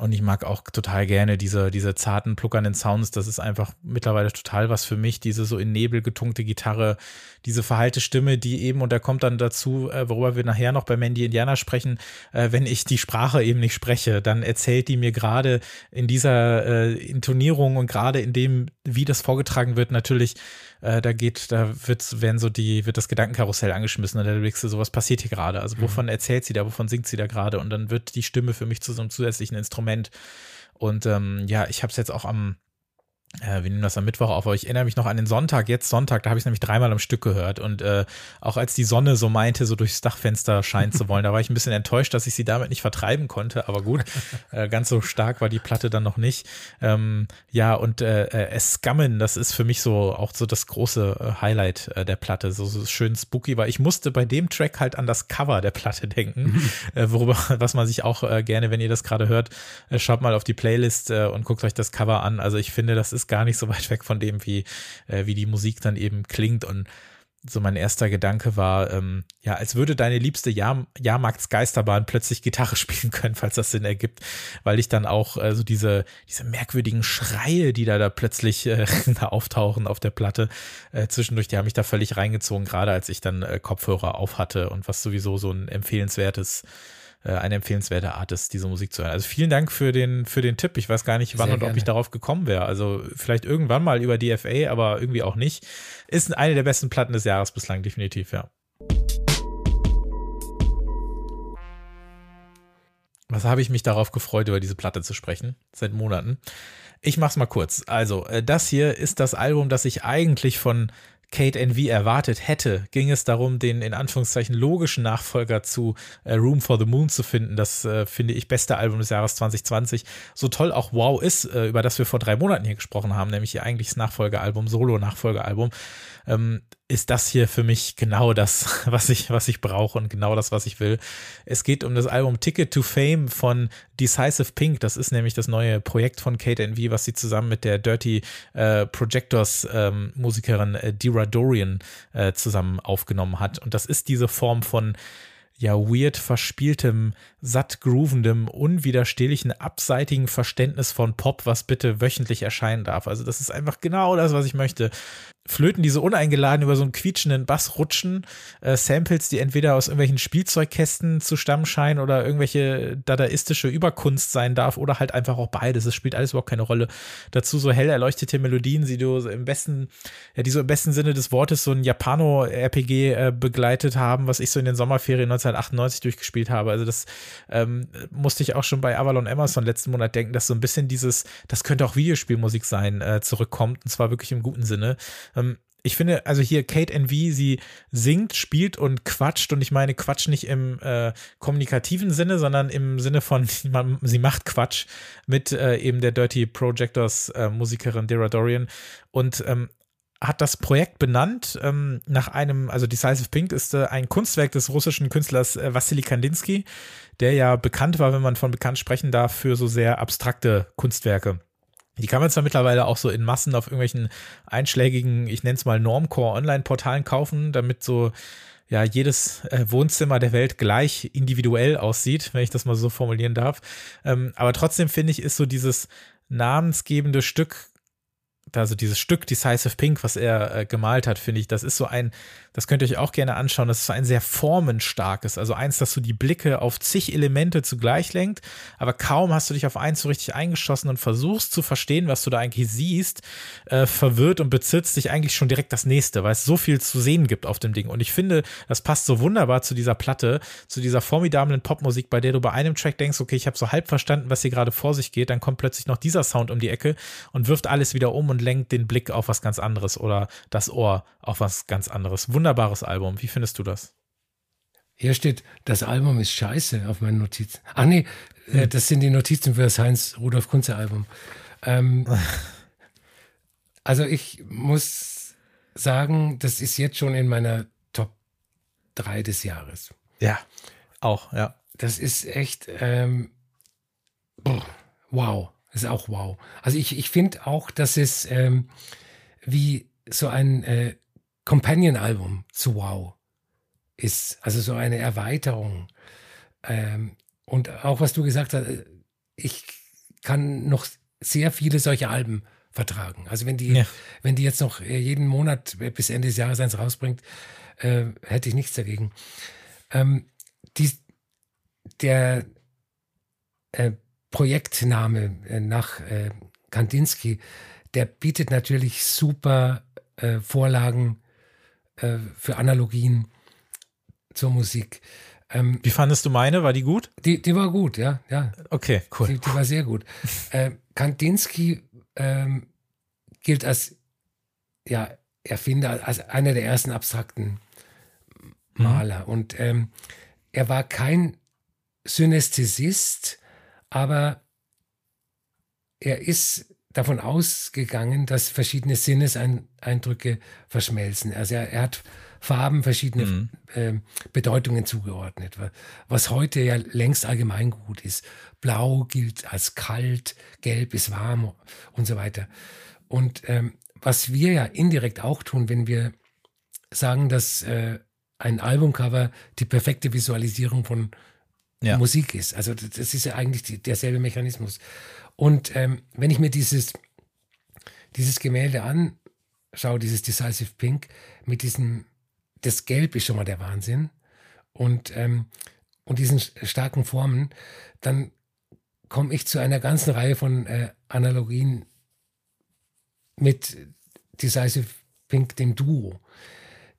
und ich mag auch total gerne diese, diese zarten, pluckernden Sounds. Das ist einfach mittlerweile total was für mich. Diese so in Nebel getunkte Gitarre, diese verhalte Stimme, die eben, und da kommt dann dazu, äh, worüber wir nachher noch bei Mandy Indiana sprechen, äh, wenn ich die Sprache eben nicht spreche, dann erzählt die mir gerade in dieser äh, Intonierung und gerade in dem, wie das vorgetragen wird, natürlich, äh, da geht, da wird, werden so die, wird das Gedankenkarussell angeschmissen und da denkst du, so was passiert hier gerade. Also wovon mhm. erzählt sie da, wovon singt sie da gerade? Und dann wird die Stimme für mich zu so einem zusätzlichen Instrument. Und ähm, ja, ich habe es jetzt auch am wir nehmen das am Mittwoch auf, aber ich erinnere mich noch an den Sonntag, jetzt Sonntag, da habe ich es nämlich dreimal am Stück gehört. Und äh, auch als die Sonne so meinte, so durchs Dachfenster scheinen zu wollen, da war ich ein bisschen enttäuscht, dass ich sie damit nicht vertreiben konnte. Aber gut, [LAUGHS] äh, ganz so stark war die Platte dann noch nicht. Ähm, ja, und äh, äh, Escammen, das ist für mich so auch so das große äh, Highlight äh, der Platte, so, so schön spooky, weil ich musste bei dem Track halt an das Cover der Platte denken, äh, worüber, was man sich auch äh, gerne, wenn ihr das gerade hört, äh, schaut mal auf die Playlist äh, und guckt euch das Cover an. Also ich finde, das ist ist gar nicht so weit weg von dem, wie, äh, wie die Musik dann eben klingt. Und so mein erster Gedanke war, ähm, ja, als würde deine liebste Jahr Jahrmarktsgeisterbahn plötzlich Gitarre [LAUGHS] spielen können, falls das Sinn ergibt, weil ich dann auch äh, so diese, diese merkwürdigen Schreie, die da, da plötzlich äh, [LAUGHS] auftauchen auf der Platte, äh, zwischendurch, die haben mich da völlig reingezogen, gerade als ich dann äh, Kopfhörer auf hatte und was sowieso so ein empfehlenswertes äh, eine empfehlenswerte Art ist, diese Musik zu hören. Also vielen Dank für den, für den Tipp. Ich weiß gar nicht, wann Sehr und gerne. ob ich darauf gekommen wäre. Also vielleicht irgendwann mal über DFA, aber irgendwie auch nicht. Ist eine der besten Platten des Jahres bislang, definitiv, ja. Was habe ich mich darauf gefreut, über diese Platte zu sprechen? Seit Monaten. Ich mach's mal kurz. Also, äh, das hier ist das Album, das ich eigentlich von Kate NV erwartet hätte, ging es darum, den in Anführungszeichen logischen Nachfolger zu äh, Room for the Moon zu finden. Das äh, finde ich beste Album des Jahres 2020. So toll auch Wow ist, äh, über das wir vor drei Monaten hier gesprochen haben, nämlich ihr eigentliches Nachfolgealbum, Solo-Nachfolgealbum ähm, ist das hier für mich genau das, [LAUGHS] was ich, was ich brauche und genau das, was ich will. Es geht um das Album Ticket to Fame von Decisive Pink. Das ist nämlich das neue Projekt von Kate NV, was sie zusammen mit der Dirty äh, Projectors ähm, Musikerin äh, Dira Dorian äh, zusammen aufgenommen hat. Und das ist diese Form von ja weird verspieltem, satt groovendem, unwiderstehlichen, abseitigen Verständnis von Pop, was bitte wöchentlich erscheinen darf. Also das ist einfach genau das, was ich möchte. Flöten, die so uneingeladen über so einen quietschenden Bass rutschen, äh, Samples, die entweder aus irgendwelchen Spielzeugkästen zu stammen scheinen oder irgendwelche dadaistische Überkunst sein darf oder halt einfach auch beides. Es spielt alles überhaupt keine Rolle. Dazu so hell erleuchtete Melodien, die du im besten, ja, die so im besten Sinne des Wortes so ein Japano-RPG äh, begleitet haben, was ich so in den Sommerferien 1998 durchgespielt habe. Also das ähm, musste ich auch schon bei Avalon Emerson letzten Monat denken, dass so ein bisschen dieses, das könnte auch Videospielmusik sein, äh, zurückkommt und zwar wirklich im guten Sinne. Ähm, ich finde, also hier Kate NV, sie singt, spielt und quatscht und ich meine Quatsch nicht im äh, kommunikativen Sinne, sondern im Sinne von, [LAUGHS] sie macht Quatsch mit äh, eben der Dirty Projectors äh, Musikerin Dara Dorian und ähm, hat das Projekt benannt ähm, nach einem, also Decisive Pink ist äh, ein Kunstwerk des russischen Künstlers äh, Wassily Kandinsky, der ja bekannt war, wenn man von bekannt sprechen darf, für so sehr abstrakte Kunstwerke. Die kann man zwar mittlerweile auch so in Massen auf irgendwelchen einschlägigen, ich nenne es mal Normcore-Online-Portalen kaufen, damit so ja jedes äh, Wohnzimmer der Welt gleich individuell aussieht, wenn ich das mal so formulieren darf. Ähm, aber trotzdem finde ich, ist so dieses namensgebende Stück also dieses Stück Decisive Pink, was er äh, gemalt hat, finde ich, das ist so ein, das könnt ihr euch auch gerne anschauen, das ist ein sehr formenstarkes, also eins, das so die Blicke auf zig Elemente zugleich lenkt, aber kaum hast du dich auf eins so richtig eingeschossen und versuchst zu verstehen, was du da eigentlich siehst, äh, verwirrt und bezirzt dich eigentlich schon direkt das nächste, weil es so viel zu sehen gibt auf dem Ding. Und ich finde, das passt so wunderbar zu dieser Platte, zu dieser formidablen Popmusik, bei der du bei einem Track denkst, okay, ich habe so halb verstanden, was hier gerade vor sich geht, dann kommt plötzlich noch dieser Sound um die Ecke und wirft alles wieder um und lenkt den Blick auf was ganz anderes oder das Ohr auf was ganz anderes. Wunderbares Album. Wie findest du das? Hier steht, das Album ist scheiße auf meinen Notizen. Ach nee, hm. das sind die Notizen für das Heinz-Rudolf Kunze-Album. Ähm, also ich muss sagen, das ist jetzt schon in meiner Top 3 des Jahres. Ja, auch, ja. Das ist echt, ähm, wow. Das ist auch wow. Also ich, ich finde auch, dass es ähm, wie so ein äh, Companion-Album zu Wow ist. Also so eine Erweiterung. Ähm, und auch was du gesagt hast, äh, ich kann noch sehr viele solche Alben vertragen. Also wenn die, ja. wenn die jetzt noch äh, jeden Monat bis Ende des Jahres eins rausbringt, äh, hätte ich nichts dagegen. Ähm, die, der äh, Projektname äh, nach äh, Kandinsky, der bietet natürlich super Vorlagen äh, für Analogien zur Musik. Ähm, Wie fandest du meine? War die gut? Die, die war gut, ja. ja. Okay, cool. Die, die war sehr gut. äh, Kandinsky ähm, gilt als ja, Erfinder, als einer der ersten abstrakten Maler. Mhm. Und ähm, er war kein Synästhesist, aber er ist davon ausgegangen, dass verschiedene Sinneseindrücke verschmelzen. Also er, er hat Farben verschiedene mhm. äh, Bedeutungen zugeordnet, was heute ja längst allgemeingut ist. Blau gilt als kalt, gelb ist warm und so weiter. Und ähm, was wir ja indirekt auch tun, wenn wir sagen, dass äh, ein Albumcover die perfekte Visualisierung von ja. Musik ist. Also das ist ja eigentlich die, derselbe Mechanismus. Und ähm, wenn ich mir dieses, dieses Gemälde anschaue, dieses Decisive Pink, mit diesem, das Gelb ist schon mal der Wahnsinn. Und, ähm, und diesen starken Formen, dann komme ich zu einer ganzen Reihe von äh, Analogien mit Decisive Pink, dem Duo.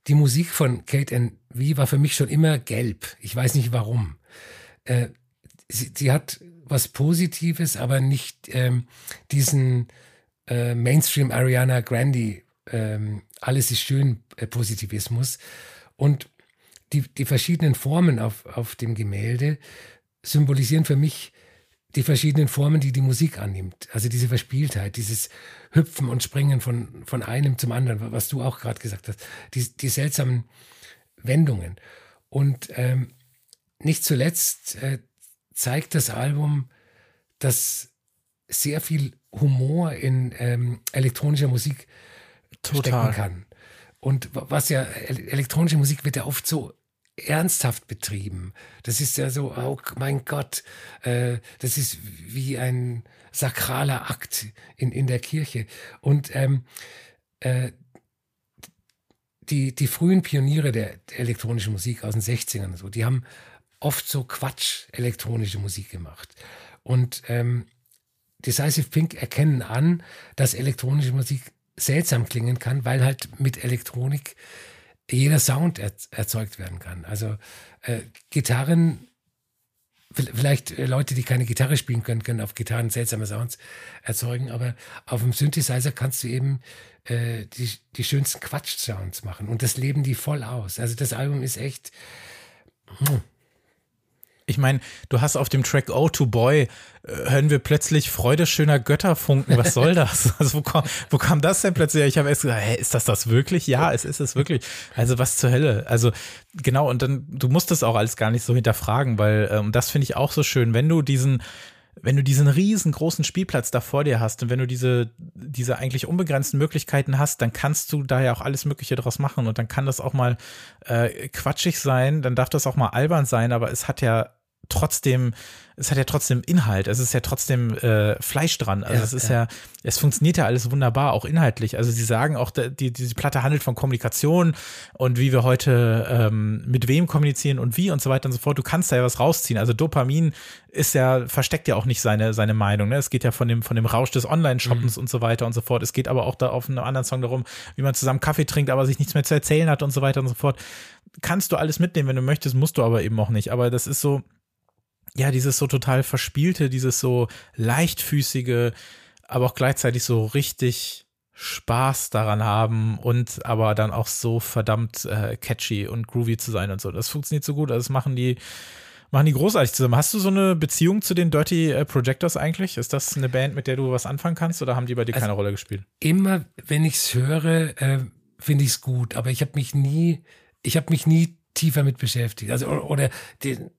Die Musik von Kate and V war für mich schon immer gelb. Ich weiß nicht warum. Äh, sie, sie, hat was Positives, aber nicht ähm, diesen äh, Mainstream Ariana Grande, ähm, alles ist schön äh, Positivismus. Und die, die verschiedenen Formen auf, auf dem Gemälde symbolisieren für mich die verschiedenen Formen, die die Musik annimmt. Also diese Verspieltheit, dieses Hüpfen und Springen von, von einem zum anderen, was du auch gerade gesagt hast, die, die seltsamen Wendungen. Und ähm, nicht zuletzt äh, zeigt das Album, dass sehr viel Humor in ähm, elektronischer Musik Total. stecken kann. Und was ja, elektronische Musik wird ja oft so ernsthaft betrieben. Das ist ja so, oh mein Gott, äh, das ist wie ein sakraler Akt in, in der Kirche. Und ähm, äh, die, die frühen Pioniere der, der elektronischen Musik aus den 60ern, so, die haben oft so Quatsch elektronische Musik gemacht. Und ähm, Decisive Pink erkennen an, dass elektronische Musik seltsam klingen kann, weil halt mit Elektronik jeder Sound er, erzeugt werden kann. Also äh, Gitarren, vielleicht äh, Leute, die keine Gitarre spielen können, können auf Gitarren seltsame Sounds erzeugen, aber auf dem Synthesizer kannst du eben äh, die, die schönsten Quatsch-Sounds machen und das leben die voll aus. Also das Album ist echt. Ich meine, du hast auf dem Track Oh to Boy, äh, hören wir plötzlich Freude schöner Götterfunken. Was soll das? [LAUGHS] Also wo, kam, wo kam das denn plötzlich? Ich habe erst gesagt, hä, ist das das wirklich? Ja, es ist es wirklich. Also was zur Hölle? Also genau, und dann, du musst das auch alles gar nicht so hinterfragen, weil ähm, das finde ich auch so schön, wenn du diesen wenn du diesen riesengroßen Spielplatz da vor dir hast und wenn du diese, diese eigentlich unbegrenzten Möglichkeiten hast, dann kannst du da ja auch alles Mögliche draus machen und dann kann das auch mal äh, quatschig sein, dann darf das auch mal albern sein, aber es hat ja trotzdem, es hat ja trotzdem Inhalt, es ist ja trotzdem äh, Fleisch dran. Also ja, es ist ja. ja. es funktioniert ja alles wunderbar, auch inhaltlich. Also sie sagen auch, die, diese Platte handelt von Kommunikation und wie wir heute ähm, mit wem kommunizieren und wie und so weiter und so fort. Du kannst da ja was rausziehen. Also Dopamin ist ja, versteckt ja auch nicht seine, seine Meinung. Ne? Es geht ja von dem, von dem Rausch des Online-Shoppens mhm. und so weiter und so fort. Es geht aber auch da auf einem anderen Song darum, wie man zusammen Kaffee trinkt, aber sich nichts mehr zu erzählen hat und so weiter und so fort. Kannst du alles mitnehmen, wenn du möchtest, musst du aber eben auch nicht. Aber das ist so, ja, dieses so total verspielte, dieses so leichtfüßige, aber auch gleichzeitig so richtig Spaß daran haben und aber dann auch so verdammt äh, catchy und groovy zu sein und so. Das funktioniert so gut. Also das machen die, machen die großartig zusammen. Hast du so eine Beziehung zu den Dirty äh, Projectors eigentlich? Ist das eine Band, mit der du was anfangen kannst oder haben die bei dir also keine Rolle gespielt? Immer, wenn ich es höre, äh, finde ich es gut, aber ich habe mich nie, ich habe mich nie tiefer mit beschäftigt. Also oder, oder den,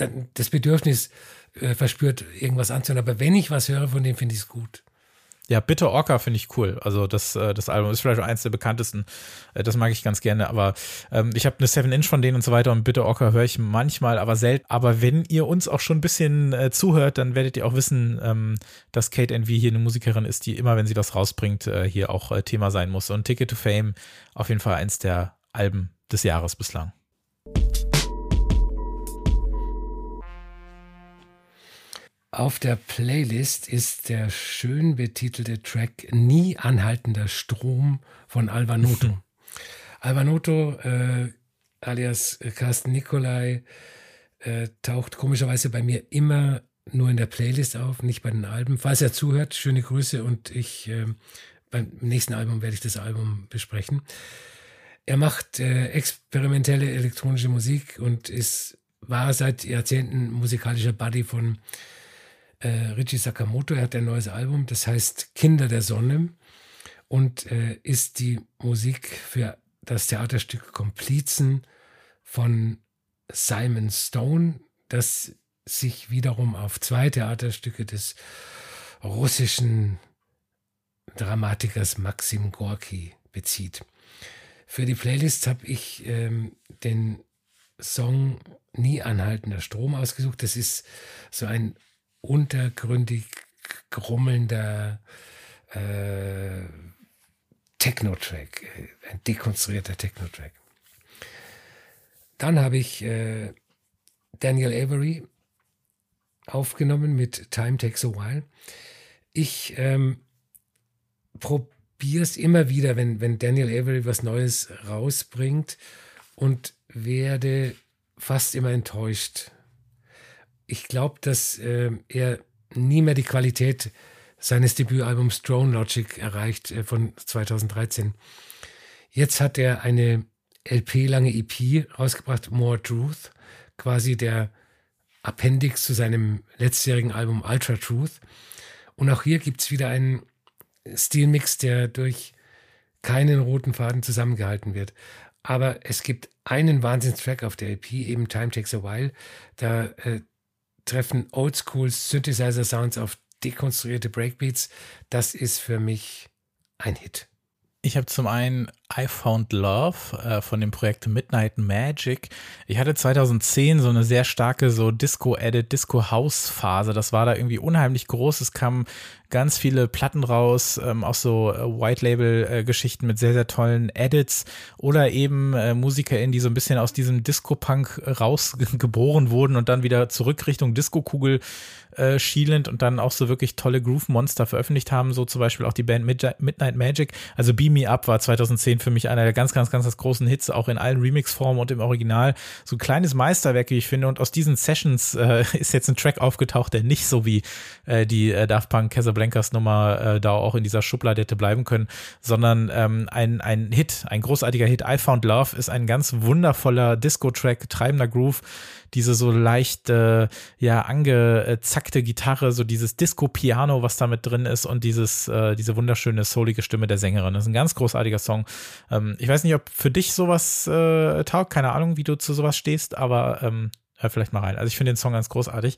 den das Bedürfnis äh, verspürt, irgendwas anzuhören. Aber wenn ich was höre, von dem finde ich es gut. Ja, Bitter Orca finde ich cool. Also das, äh, das Album ist vielleicht eins der bekanntesten. Äh, das mag ich ganz gerne. Aber ähm, ich habe eine 7-Inch von denen und so weiter und Bitter Orca höre ich manchmal, aber selten. Aber wenn ihr uns auch schon ein bisschen äh, zuhört, dann werdet ihr auch wissen, ähm, dass Kate Envy hier eine Musikerin ist, die immer, wenn sie was rausbringt, äh, hier auch äh, Thema sein muss. Und Ticket to Fame auf jeden Fall eins der Alben des Jahres bislang. Auf der Playlist ist der schön betitelte Track Nie anhaltender Strom von Alvanoto. [LAUGHS] Alvanoto, äh, alias Carsten Nicolai, äh, taucht komischerweise bei mir immer nur in der Playlist auf, nicht bei den Alben. Falls er zuhört, schöne Grüße und ich äh, beim nächsten Album werde ich das Album besprechen. Er macht äh, experimentelle elektronische Musik und ist war seit Jahrzehnten musikalischer Buddy von äh, Richie Sakamoto. Er hat ein neues Album, das heißt Kinder der Sonne und äh, ist die Musik für das Theaterstück Komplizen von Simon Stone, das sich wiederum auf zwei Theaterstücke des russischen Dramatikers Maxim Gorki bezieht. Für die Playlist habe ich ähm, den Song Nie anhaltender Strom ausgesucht. Das ist so ein untergründig grummelnder äh, Techno-Track, äh, ein dekonstruierter Techno-Track. Dann habe ich äh, Daniel Avery aufgenommen mit Time Takes a While. Ich ähm, probiere es immer wieder, wenn, wenn Daniel Avery was Neues rausbringt und werde fast immer enttäuscht ich glaube, dass äh, er nie mehr die Qualität seines Debütalbums Drone Logic erreicht äh, von 2013. Jetzt hat er eine LP-lange EP rausgebracht, More Truth, quasi der Appendix zu seinem letztjährigen Album Ultra Truth. Und auch hier gibt es wieder einen Stilmix, der durch keinen roten Faden zusammengehalten wird. Aber es gibt einen Wahnsinnstrack auf der EP, eben Time Takes a While. Da äh, treffen Oldschool Synthesizer Sounds auf dekonstruierte Breakbeats. Das ist für mich ein Hit. Ich habe zum einen I Found Love äh, von dem Projekt Midnight Magic. Ich hatte 2010 so eine sehr starke so Disco-Edit, Disco-House-Phase. Das war da irgendwie unheimlich groß. Es kamen ganz viele Platten raus, ähm, auch so äh, White-Label-Geschichten mit sehr, sehr tollen Edits oder eben äh, MusikerInnen, die so ein bisschen aus diesem Disco-Punk rausgeboren [LAUGHS] wurden und dann wieder zurück Richtung Disco-Kugel äh, schielend und dann auch so wirklich tolle Groove-Monster veröffentlicht haben, so zum Beispiel auch die Band Midnight Magic. Also Beam Me Up war 2010 für mich einer der ganz, ganz, ganz großen Hits, auch in allen Remix-Formen und im Original. So ein kleines Meisterwerk, wie ich finde. Und aus diesen Sessions äh, [LAUGHS] ist jetzt ein Track aufgetaucht, der nicht so wie äh, die äh, Daft Punk Casablancas Nummer äh, da auch in dieser Schublade hätte bleiben können, sondern ähm, ein, ein Hit, ein großartiger Hit. I Found Love ist ein ganz wundervoller Disco-Track, treibender Groove diese so leicht, äh, ja, angezackte Gitarre, so dieses Disco-Piano, was da mit drin ist und dieses, äh, diese wunderschöne, soulige Stimme der Sängerin. Das ist ein ganz großartiger Song. Ähm, ich weiß nicht, ob für dich sowas äh, taugt, keine Ahnung, wie du zu sowas stehst, aber ähm, hör vielleicht mal rein. Also ich finde den Song ganz großartig.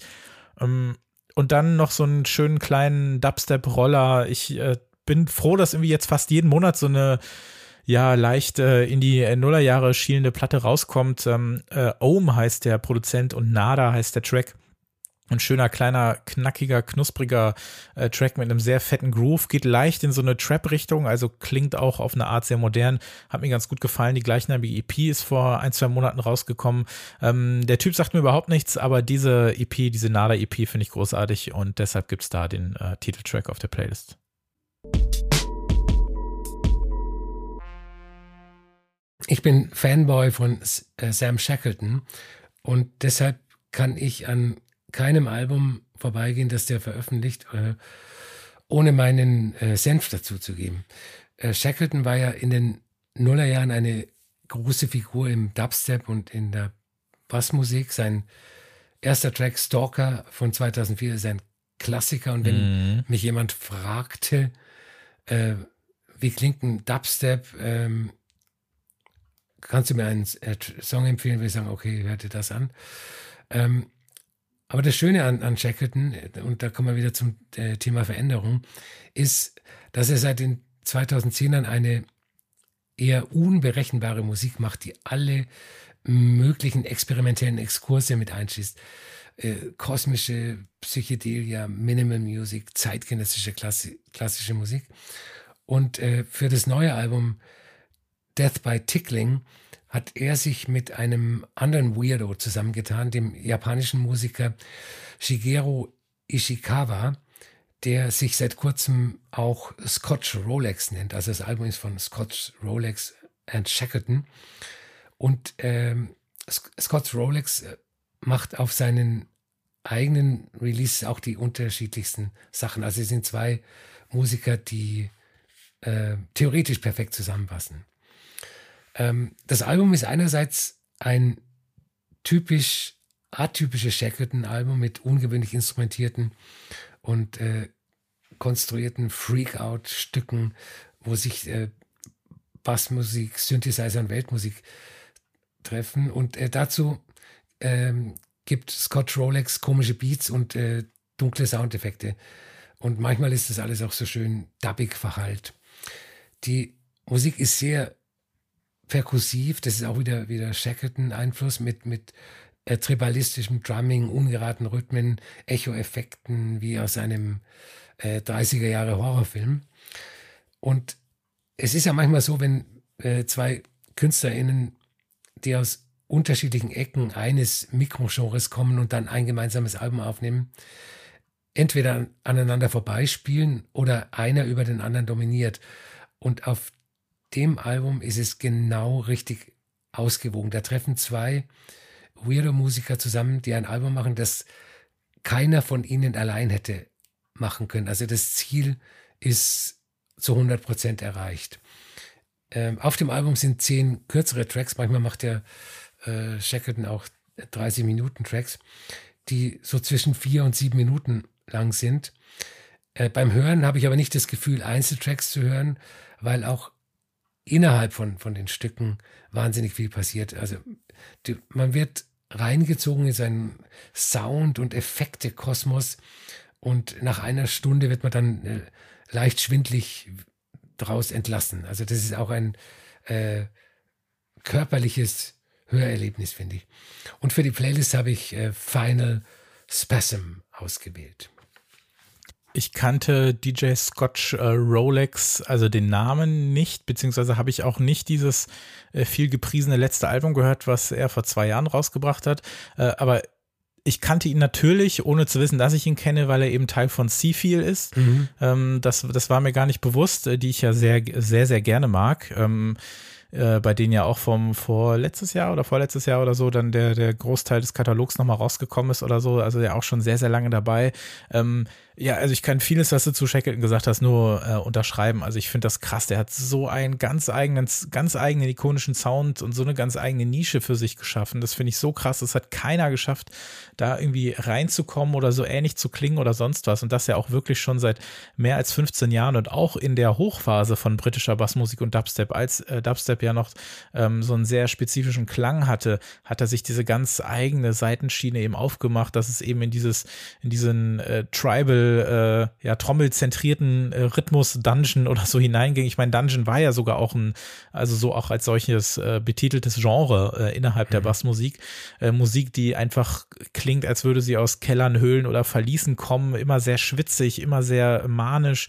Ähm, und dann noch so einen schönen kleinen Dubstep-Roller. Ich äh, bin froh, dass irgendwie jetzt fast jeden Monat so eine ja leicht äh, in die äh, Nullerjahre schielende Platte rauskommt. Ähm, äh, Ohm heißt der Produzent und Nada heißt der Track. Ein schöner, kleiner, knackiger, knuspriger äh, Track mit einem sehr fetten Groove. Geht leicht in so eine Trap-Richtung, also klingt auch auf eine Art sehr modern. Hat mir ganz gut gefallen. Die gleichnamige EP ist vor ein, zwei Monaten rausgekommen. Ähm, der Typ sagt mir überhaupt nichts, aber diese EP, diese Nada-EP finde ich großartig und deshalb gibt es da den äh, Titeltrack auf der Playlist. Ich bin Fanboy von äh, Sam Shackleton und deshalb kann ich an keinem Album vorbeigehen, das der veröffentlicht, äh, ohne meinen äh, Senf dazu zu geben. Shackleton war ja in den Nullerjahren eine große Figur im Dubstep und in der Bassmusik. Sein erster Track Stalker von 2004 ist ein Klassiker und wenn mhm. mich jemand fragte, äh, wie klingt ein Dubstep, ähm, kannst du mir einen äh, Song empfehlen, würde ich sagen, okay, hör dir das an. Ähm, Aber das Schöne an, an Shackleton, und da kommen wir wieder zum äh, Thema Veränderung, ist, dass er seit den 2010ern eine eher unberechenbare Musik macht, die alle möglichen experimentellen Exkurse mit einschließt. Äh, kosmische Psychedelia, Minimal Music, zeitgenössische Klassi klassische Musik. Und äh, für das neue Album Death by Tickling hat er sich mit einem anderen Weirdo zusammengetan, dem japanischen Musiker Shigeru Ishikawa, der sich seit kurzem auch Scotch Rolex nennt. Also das Album ist von Scotch Rolex and Shackleton. Und ähm, Scotch Rolex äh, macht auf seinen eigenen Releases auch die unterschiedlichsten Sachen. Also es sind zwei Musiker, die äh, theoretisch perfekt zusammenpassen. Ähm, das Album ist einerseits ein typisch atypisches Shackleton-Album mit ungewöhnlich instrumentierten und äh, konstruierten Freak-Out-Stücken, wo sich äh, Bassmusik, Synthesizer und Weltmusik treffen. Und äh, dazu ähm, gibt Scott Rolex komische Beats und äh, dunkle Soundeffekte. Und manchmal ist das alles auch so schön dubbig verhallt. Die Musik ist sehr perkussiv, das ist auch wieder, wieder Shackleton-Einfluss mit, mit äh, tribalistischem Drumming, ungeraden Rhythmen, Echo-Effekten wie aus einem äh, 30er Jahre Horrorfilm. Und es ist ja manchmal so, wenn äh, zwei KünstlerInnen, die aus unterschiedlichen Ecken eines Mikrogenres kommen und dann ein gemeinsames Album aufnehmen, entweder aneinander vorbeispielen oder einer über den anderen dominiert. Und auf dem Album ist es genau richtig ausgewogen. Da treffen zwei Weirdo-Musiker zusammen, die ein Album machen, das keiner von ihnen allein hätte machen können. Also das Ziel ist zu 100 Prozent erreicht. Ähm, auf dem Album sind zehn kürzere Tracks. Manchmal macht der äh, Shackleton auch 30 Minuten Tracks, die so zwischen vier und sieben Minuten lang sind. Äh, beim Hören habe ich aber nicht das Gefühl, Einzeltracks zu hören, weil auch innerhalb von, von den Stücken wahnsinnig viel passiert. Also die, man wird reingezogen in seinen Sound- und Effekte-Kosmos und nach einer Stunde wird man dann äh, leicht schwindlig draus entlassen. Also das ist auch ein äh, körperliches Hörerlebnis, finde ich. Und für die Playlist habe ich äh, Final Spasm ausgewählt. Ich kannte DJ Scotch äh, Rolex, also den Namen nicht, beziehungsweise habe ich auch nicht dieses äh, viel gepriesene letzte Album gehört, was er vor zwei Jahren rausgebracht hat. Äh, aber ich kannte ihn natürlich, ohne zu wissen, dass ich ihn kenne, weil er eben Teil von Seafeel ist. Mhm. Ähm, das, das war mir gar nicht bewusst, äh, die ich ja sehr, sehr, sehr gerne mag. Ähm, äh, bei denen ja auch vom vorletztes Jahr oder vorletztes Jahr oder so dann der, der Großteil des Katalogs nochmal rausgekommen ist oder so. Also ja auch schon sehr, sehr lange dabei. Ähm, ja, also ich kann vieles, was du zu Shackleton gesagt hast, nur äh, unterschreiben. Also ich finde das krass. Der hat so einen ganz eigenen, ganz eigenen ikonischen Sound und so eine ganz eigene Nische für sich geschaffen. Das finde ich so krass. Das hat keiner geschafft, da irgendwie reinzukommen oder so ähnlich zu klingen oder sonst was. Und das ja auch wirklich schon seit mehr als 15 Jahren und auch in der Hochphase von britischer Bassmusik und Dubstep, als äh, Dubstep ja noch ähm, so einen sehr spezifischen Klang hatte, hat er sich diese ganz eigene Seitenschiene eben aufgemacht, dass es eben in dieses, in diesen äh, Tribal äh, ja, trommelzentrierten äh, Rhythmus Dungeon oder so hineinging. Ich meine, Dungeon war ja sogar auch ein, also so auch als solches äh, betiteltes Genre äh, innerhalb mhm. der Bassmusik. Äh, Musik, die einfach klingt, als würde sie aus Kellern, Höhlen oder Verließen kommen, immer sehr schwitzig, immer sehr manisch.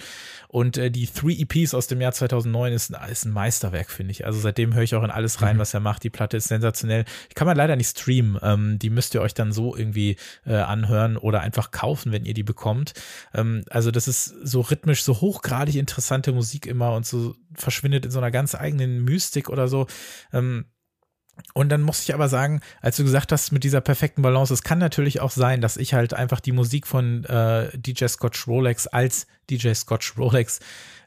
Und äh, die Three EPs aus dem Jahr 2009 ist, ist ein Meisterwerk, finde ich. Also seitdem höre ich auch in alles rein, mhm. was er macht. Die Platte ist sensationell. Ich kann man leider nicht streamen. Ähm, die müsst ihr euch dann so irgendwie äh, anhören oder einfach kaufen, wenn ihr die bekommt. Ähm, also das ist so rhythmisch, so hochgradig interessante Musik immer und so verschwindet in so einer ganz eigenen Mystik oder so. Ähm, und dann muss ich aber sagen, als du gesagt hast, mit dieser perfekten Balance, es kann natürlich auch sein, dass ich halt einfach die Musik von äh, DJ Scotch Rolex als DJ Scotch Rolex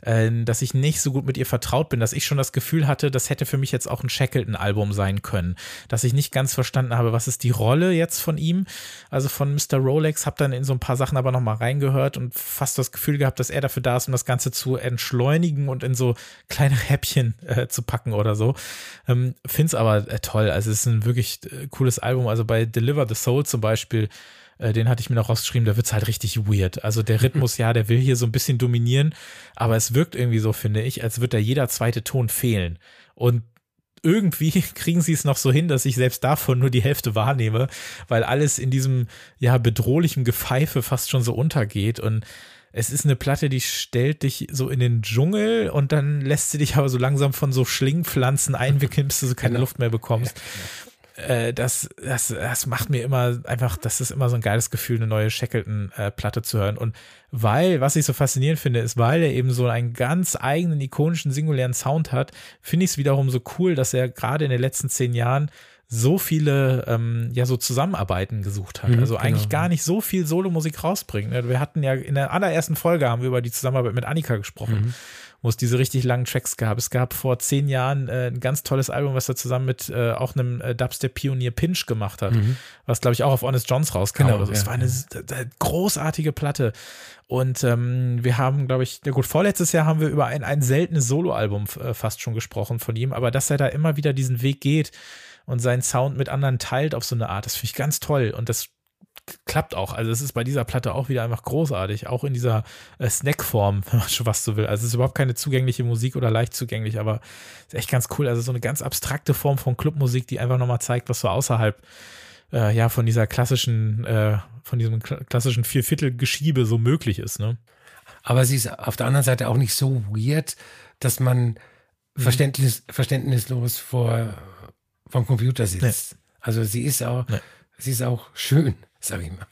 äh, dass ich nicht so gut mit ihr vertraut bin, dass ich schon das Gefühl hatte, das hätte für mich jetzt auch ein Shackleton-Album sein können, dass ich nicht ganz verstanden habe, was ist die Rolle jetzt von ihm, also von Mr. Rolex, habe dann in so ein paar Sachen aber nochmal reingehört und fast das Gefühl gehabt, dass er dafür da ist, um das Ganze zu entschleunigen und in so kleine Häppchen äh, zu packen oder so. Ähm, Finde es aber äh, toll, also es ist ein wirklich äh, cooles Album, also bei Deliver the Soul zum Beispiel, äh, den hatte ich mir noch rausgeschrieben, da wird's halt richtig weird. Also der Rhythmus, ja, der will hier so ein bisschen dominieren, aber es wirkt irgendwie so, finde ich, als würde da jeder zweite Ton fehlen. Und irgendwie [LAUGHS] kriegen sie es noch so hin, dass ich selbst davon nur die Hälfte wahrnehme, weil alles in diesem ja bedrohlichen Gepfeife fast schon so untergeht und es ist eine Platte, die stellt dich so in den Dschungel und dann lässt sie dich aber so langsam von so Schlingpflanzen einwickeln, bis du so keine genau. Luft mehr bekommst. Äh, das, das, das macht mir immer einfach, das ist immer so ein geiles Gefühl, eine neue Shackleton-Platte zu hören. Und weil, was ich so faszinierend finde, ist, weil er eben so einen ganz eigenen, ikonischen, singulären Sound hat, finde ich es wiederum so cool, dass er gerade in den letzten zehn Jahren so viele ähm, ja so Zusammenarbeiten gesucht hat. Mhm, also eigentlich genau. gar nicht so viel Solomusik rausbringen. Ne? Wir hatten ja in der allerersten Folge haben wir über die Zusammenarbeit mit Annika gesprochen. Mhm wo es diese richtig langen Tracks gab. Es gab vor zehn Jahren äh, ein ganz tolles Album, was er zusammen mit äh, auch einem äh, Dubstep-Pionier Pinch gemacht hat, mhm. was glaube ich auch auf Honest Johns rauskam. Genau, also. Es ja, war eine ja. großartige Platte. Und ähm, wir haben, glaube ich, ja gut, vorletztes Jahr haben wir über ein, ein seltenes Soloalbum äh, fast schon gesprochen von ihm, aber dass er da immer wieder diesen Weg geht und seinen Sound mit anderen teilt auf so eine Art, das finde ich ganz toll. Und das klappt auch. Also es ist bei dieser Platte auch wieder einfach großartig, auch in dieser äh, Snackform, [LAUGHS] wenn man schon was so will. Also es ist überhaupt keine zugängliche Musik oder leicht zugänglich, aber ist echt ganz cool. Also so eine ganz abstrakte Form von Clubmusik, die einfach nochmal zeigt, was so außerhalb äh, ja von dieser klassischen, äh, von diesem klassischen Vierviertel-Geschiebe so möglich ist. Ne? Aber sie ist auf der anderen Seite auch nicht so weird, dass man mhm. verständnis, verständnislos vor vom Computer sitzt. Nee. Also sie ist auch, nee. sie ist auch schön sag ich mal.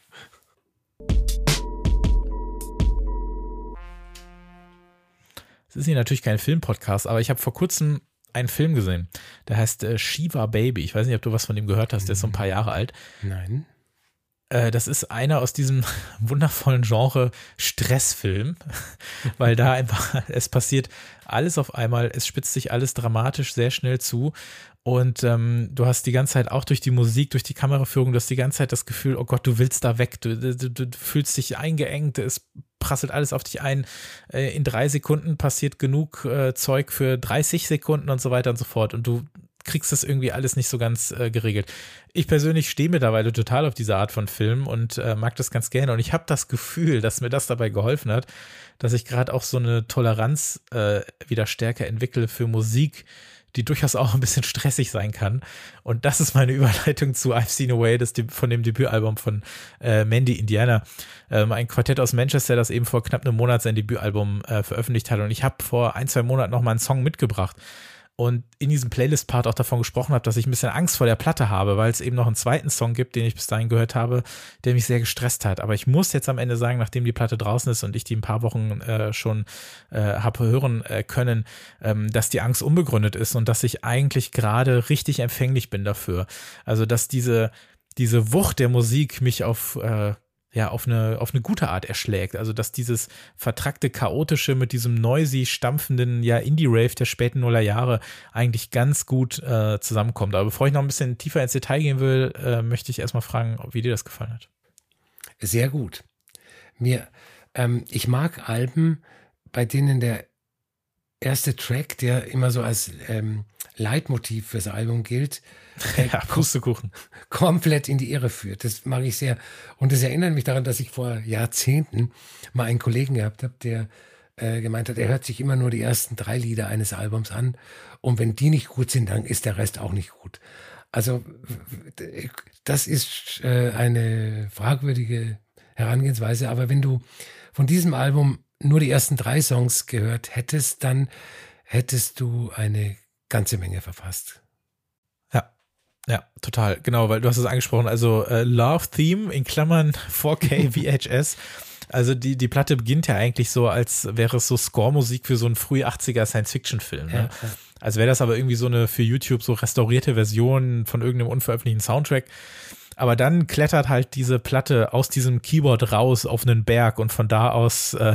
Es ist hier natürlich kein Filmpodcast, aber ich habe vor kurzem einen Film gesehen. Der heißt äh, Shiva Baby. Ich weiß nicht, ob du was von dem gehört hast. Der ist so ein paar Jahre alt. Nein. Äh, das ist einer aus diesem [LAUGHS] wundervollen Genre Stressfilm, [LAUGHS] weil da einfach, [LAUGHS] es passiert alles auf einmal, es spitzt sich alles dramatisch sehr schnell zu und ähm, du hast die ganze Zeit auch durch die Musik, durch die Kameraführung, du hast die ganze Zeit das Gefühl, oh Gott, du willst da weg, du, du, du, fühlst dich eingeengt, es prasselt alles auf dich ein. Äh, in drei Sekunden passiert genug äh, Zeug für 30 Sekunden und so weiter und so fort. Und du kriegst das irgendwie alles nicht so ganz äh, geregelt. Ich persönlich stehe mittlerweile total auf diese Art von Film und äh, mag das ganz gerne. Und ich habe das Gefühl, dass mir das dabei geholfen hat, dass ich gerade auch so eine Toleranz äh, wieder stärker entwickle für Musik, die durchaus auch ein bisschen stressig sein kann. Und das ist meine [LAUGHS] Überleitung zu I've Seen a Way, das von dem Debütalbum von äh, Mandy Indiana. Ähm, ein Quartett aus Manchester, das eben vor knapp einem Monat sein Debütalbum äh, veröffentlicht hat. Und ich habe vor ein, zwei Monaten noch mal einen Song mitgebracht und in diesem Playlist-Part auch davon gesprochen habe, dass ich ein bisschen Angst vor der Platte habe, weil es eben noch einen zweiten Song gibt, den ich bis dahin gehört habe, der mich sehr gestresst hat. Aber ich muss jetzt am Ende sagen, nachdem die Platte draußen ist und ich die ein paar Wochen äh, schon äh, habe hören äh, können, ähm, dass die Angst unbegründet ist und dass ich eigentlich gerade richtig empfänglich bin dafür. Also dass diese diese Wucht der Musik mich auf äh, ja, auf eine, auf eine gute Art erschlägt. Also, dass dieses vertrackte, chaotische mit diesem noisy, stampfenden, ja, Indie-Rave der späten Nuller Jahre eigentlich ganz gut äh, zusammenkommt. Aber bevor ich noch ein bisschen tiefer ins Detail gehen will, äh, möchte ich erstmal fragen, wie dir das gefallen hat. Sehr gut. Mir, ähm, ich mag Alben, bei denen der erste Track, der immer so als ähm, Leitmotiv fürs Album gilt, ja, Pustekuchen. komplett in die Irre führt. Das mag ich sehr. Und das erinnert mich daran, dass ich vor Jahrzehnten mal einen Kollegen gehabt habe, der äh, gemeint hat, er hört sich immer nur die ersten drei Lieder eines Albums an. Und wenn die nicht gut sind, dann ist der Rest auch nicht gut. Also das ist äh, eine fragwürdige Herangehensweise. Aber wenn du von diesem Album nur die ersten drei Songs gehört hättest, dann hättest du eine ganze Menge verfasst. Ja, total. Genau, weil du hast es angesprochen. Also äh, Love Theme in Klammern [LAUGHS] 4K VHS. Also die, die Platte beginnt ja eigentlich so, als wäre es so Score-Musik für so einen früh 80er Science-Fiction-Film. Ne? Ja, ja. Als wäre das aber irgendwie so eine für YouTube so restaurierte Version von irgendeinem unveröffentlichten Soundtrack. Aber dann klettert halt diese Platte aus diesem Keyboard raus auf einen Berg und von da aus äh,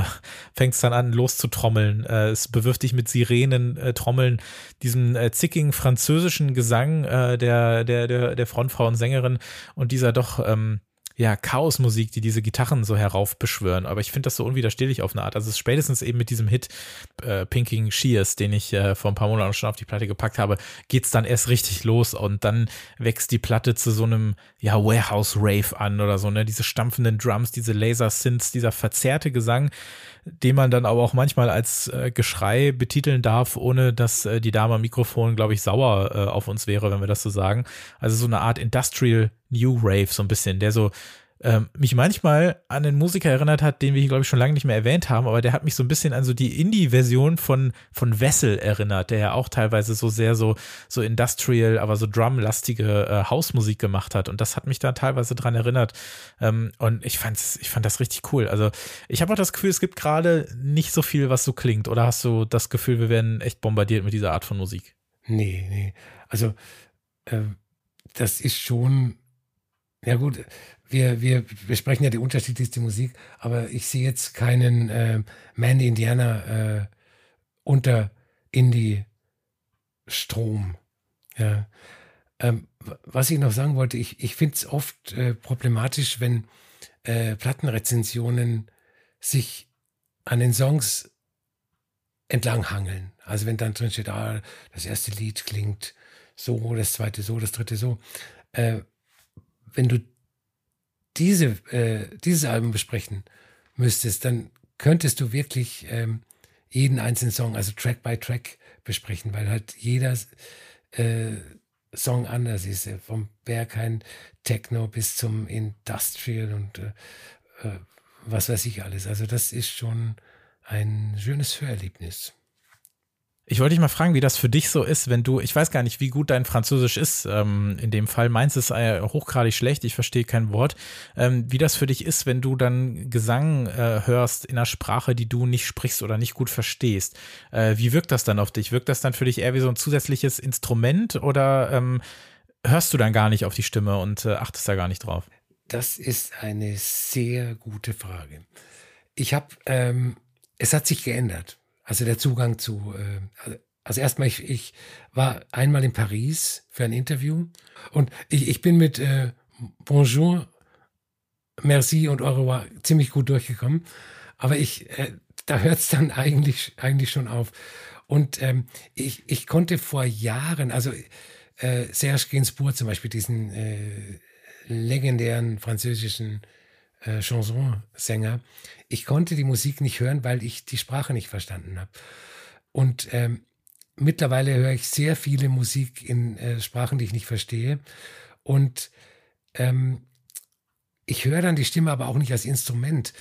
fängt es dann an loszutrommeln. Äh, es bewirft dich mit Sirenen, äh, Trommeln, diesem äh, zickigen französischen Gesang äh, der, der, der, der Frontfrau und Sängerin und dieser doch ähm, ja, Chaosmusik, die diese Gitarren so heraufbeschwören. Aber ich finde das so unwiderstehlich auf eine Art. Also spätestens eben mit diesem Hit äh, Pinking Shears, den ich äh, vor ein paar Monaten schon auf die Platte gepackt habe, geht's dann erst richtig los und dann wächst die Platte zu so einem, ja, Warehouse-Rave an oder so, ne? Diese stampfenden Drums, diese Laser-Synths, dieser verzerrte Gesang, den man dann aber auch manchmal als äh, Geschrei betiteln darf, ohne dass äh, die Dame am Mikrofon, glaube ich, sauer äh, auf uns wäre, wenn wir das so sagen. Also so eine Art Industrial New Rave, so ein bisschen, der so ähm, mich manchmal an einen Musiker erinnert hat, den wir hier, glaube ich, schon lange nicht mehr erwähnt haben, aber der hat mich so ein bisschen an so die Indie-Version von, von Wessel erinnert, der ja auch teilweise so sehr so, so industrial, aber so drumlastige äh, Hausmusik gemacht hat. Und das hat mich da teilweise dran erinnert. Ähm, und ich fand's, ich fand das richtig cool. Also ich habe auch das Gefühl, es gibt gerade nicht so viel, was so klingt. Oder hast du das Gefühl, wir werden echt bombardiert mit dieser Art von Musik? Nee, nee. Also äh, das ist schon ja gut, wir, wir besprechen ja die unterschiedlichste Musik, aber ich sehe jetzt keinen äh, Man Indiana äh, unter Indie-Strom. Ja. Ähm, was ich noch sagen wollte, ich, ich finde es oft äh, problematisch, wenn äh, Plattenrezensionen sich an den Songs entlanghangeln. Also wenn dann drin steht, ah, das erste Lied klingt so, das zweite so, das dritte so. Äh, wenn du diese, äh, dieses Album besprechen müsstest, dann könntest du wirklich ähm, jeden einzelnen Song, also Track by Track besprechen, weil halt jeder äh, Song anders ist. Vom Berghain Techno bis zum Industrial und äh, äh, was weiß ich alles. Also das ist schon ein schönes Hörerlebnis. Ich wollte dich mal fragen, wie das für dich so ist, wenn du, ich weiß gar nicht, wie gut dein Französisch ist. Ähm, in dem Fall meins ist äh, hochgradig schlecht, ich verstehe kein Wort. Ähm, wie das für dich ist, wenn du dann Gesang äh, hörst in einer Sprache, die du nicht sprichst oder nicht gut verstehst. Äh, wie wirkt das dann auf dich? Wirkt das dann für dich eher wie so ein zusätzliches Instrument oder ähm, hörst du dann gar nicht auf die Stimme und äh, achtest da gar nicht drauf? Das ist eine sehr gute Frage. Ich habe, ähm, es hat sich geändert. Also der Zugang zu, äh, also erstmal, ich, ich war einmal in Paris für ein Interview und ich, ich bin mit äh, Bonjour, Merci und Au revoir ziemlich gut durchgekommen. Aber ich, äh, da hört es dann eigentlich, eigentlich schon auf. Und ähm, ich, ich konnte vor Jahren, also äh, Serge Gainsbourg zum Beispiel, diesen äh, legendären französischen äh, Chansonsänger. Ich konnte die Musik nicht hören, weil ich die Sprache nicht verstanden habe. Und ähm, mittlerweile höre ich sehr viele Musik in äh, Sprachen, die ich nicht verstehe. Und ähm, ich höre dann die Stimme aber auch nicht als Instrument.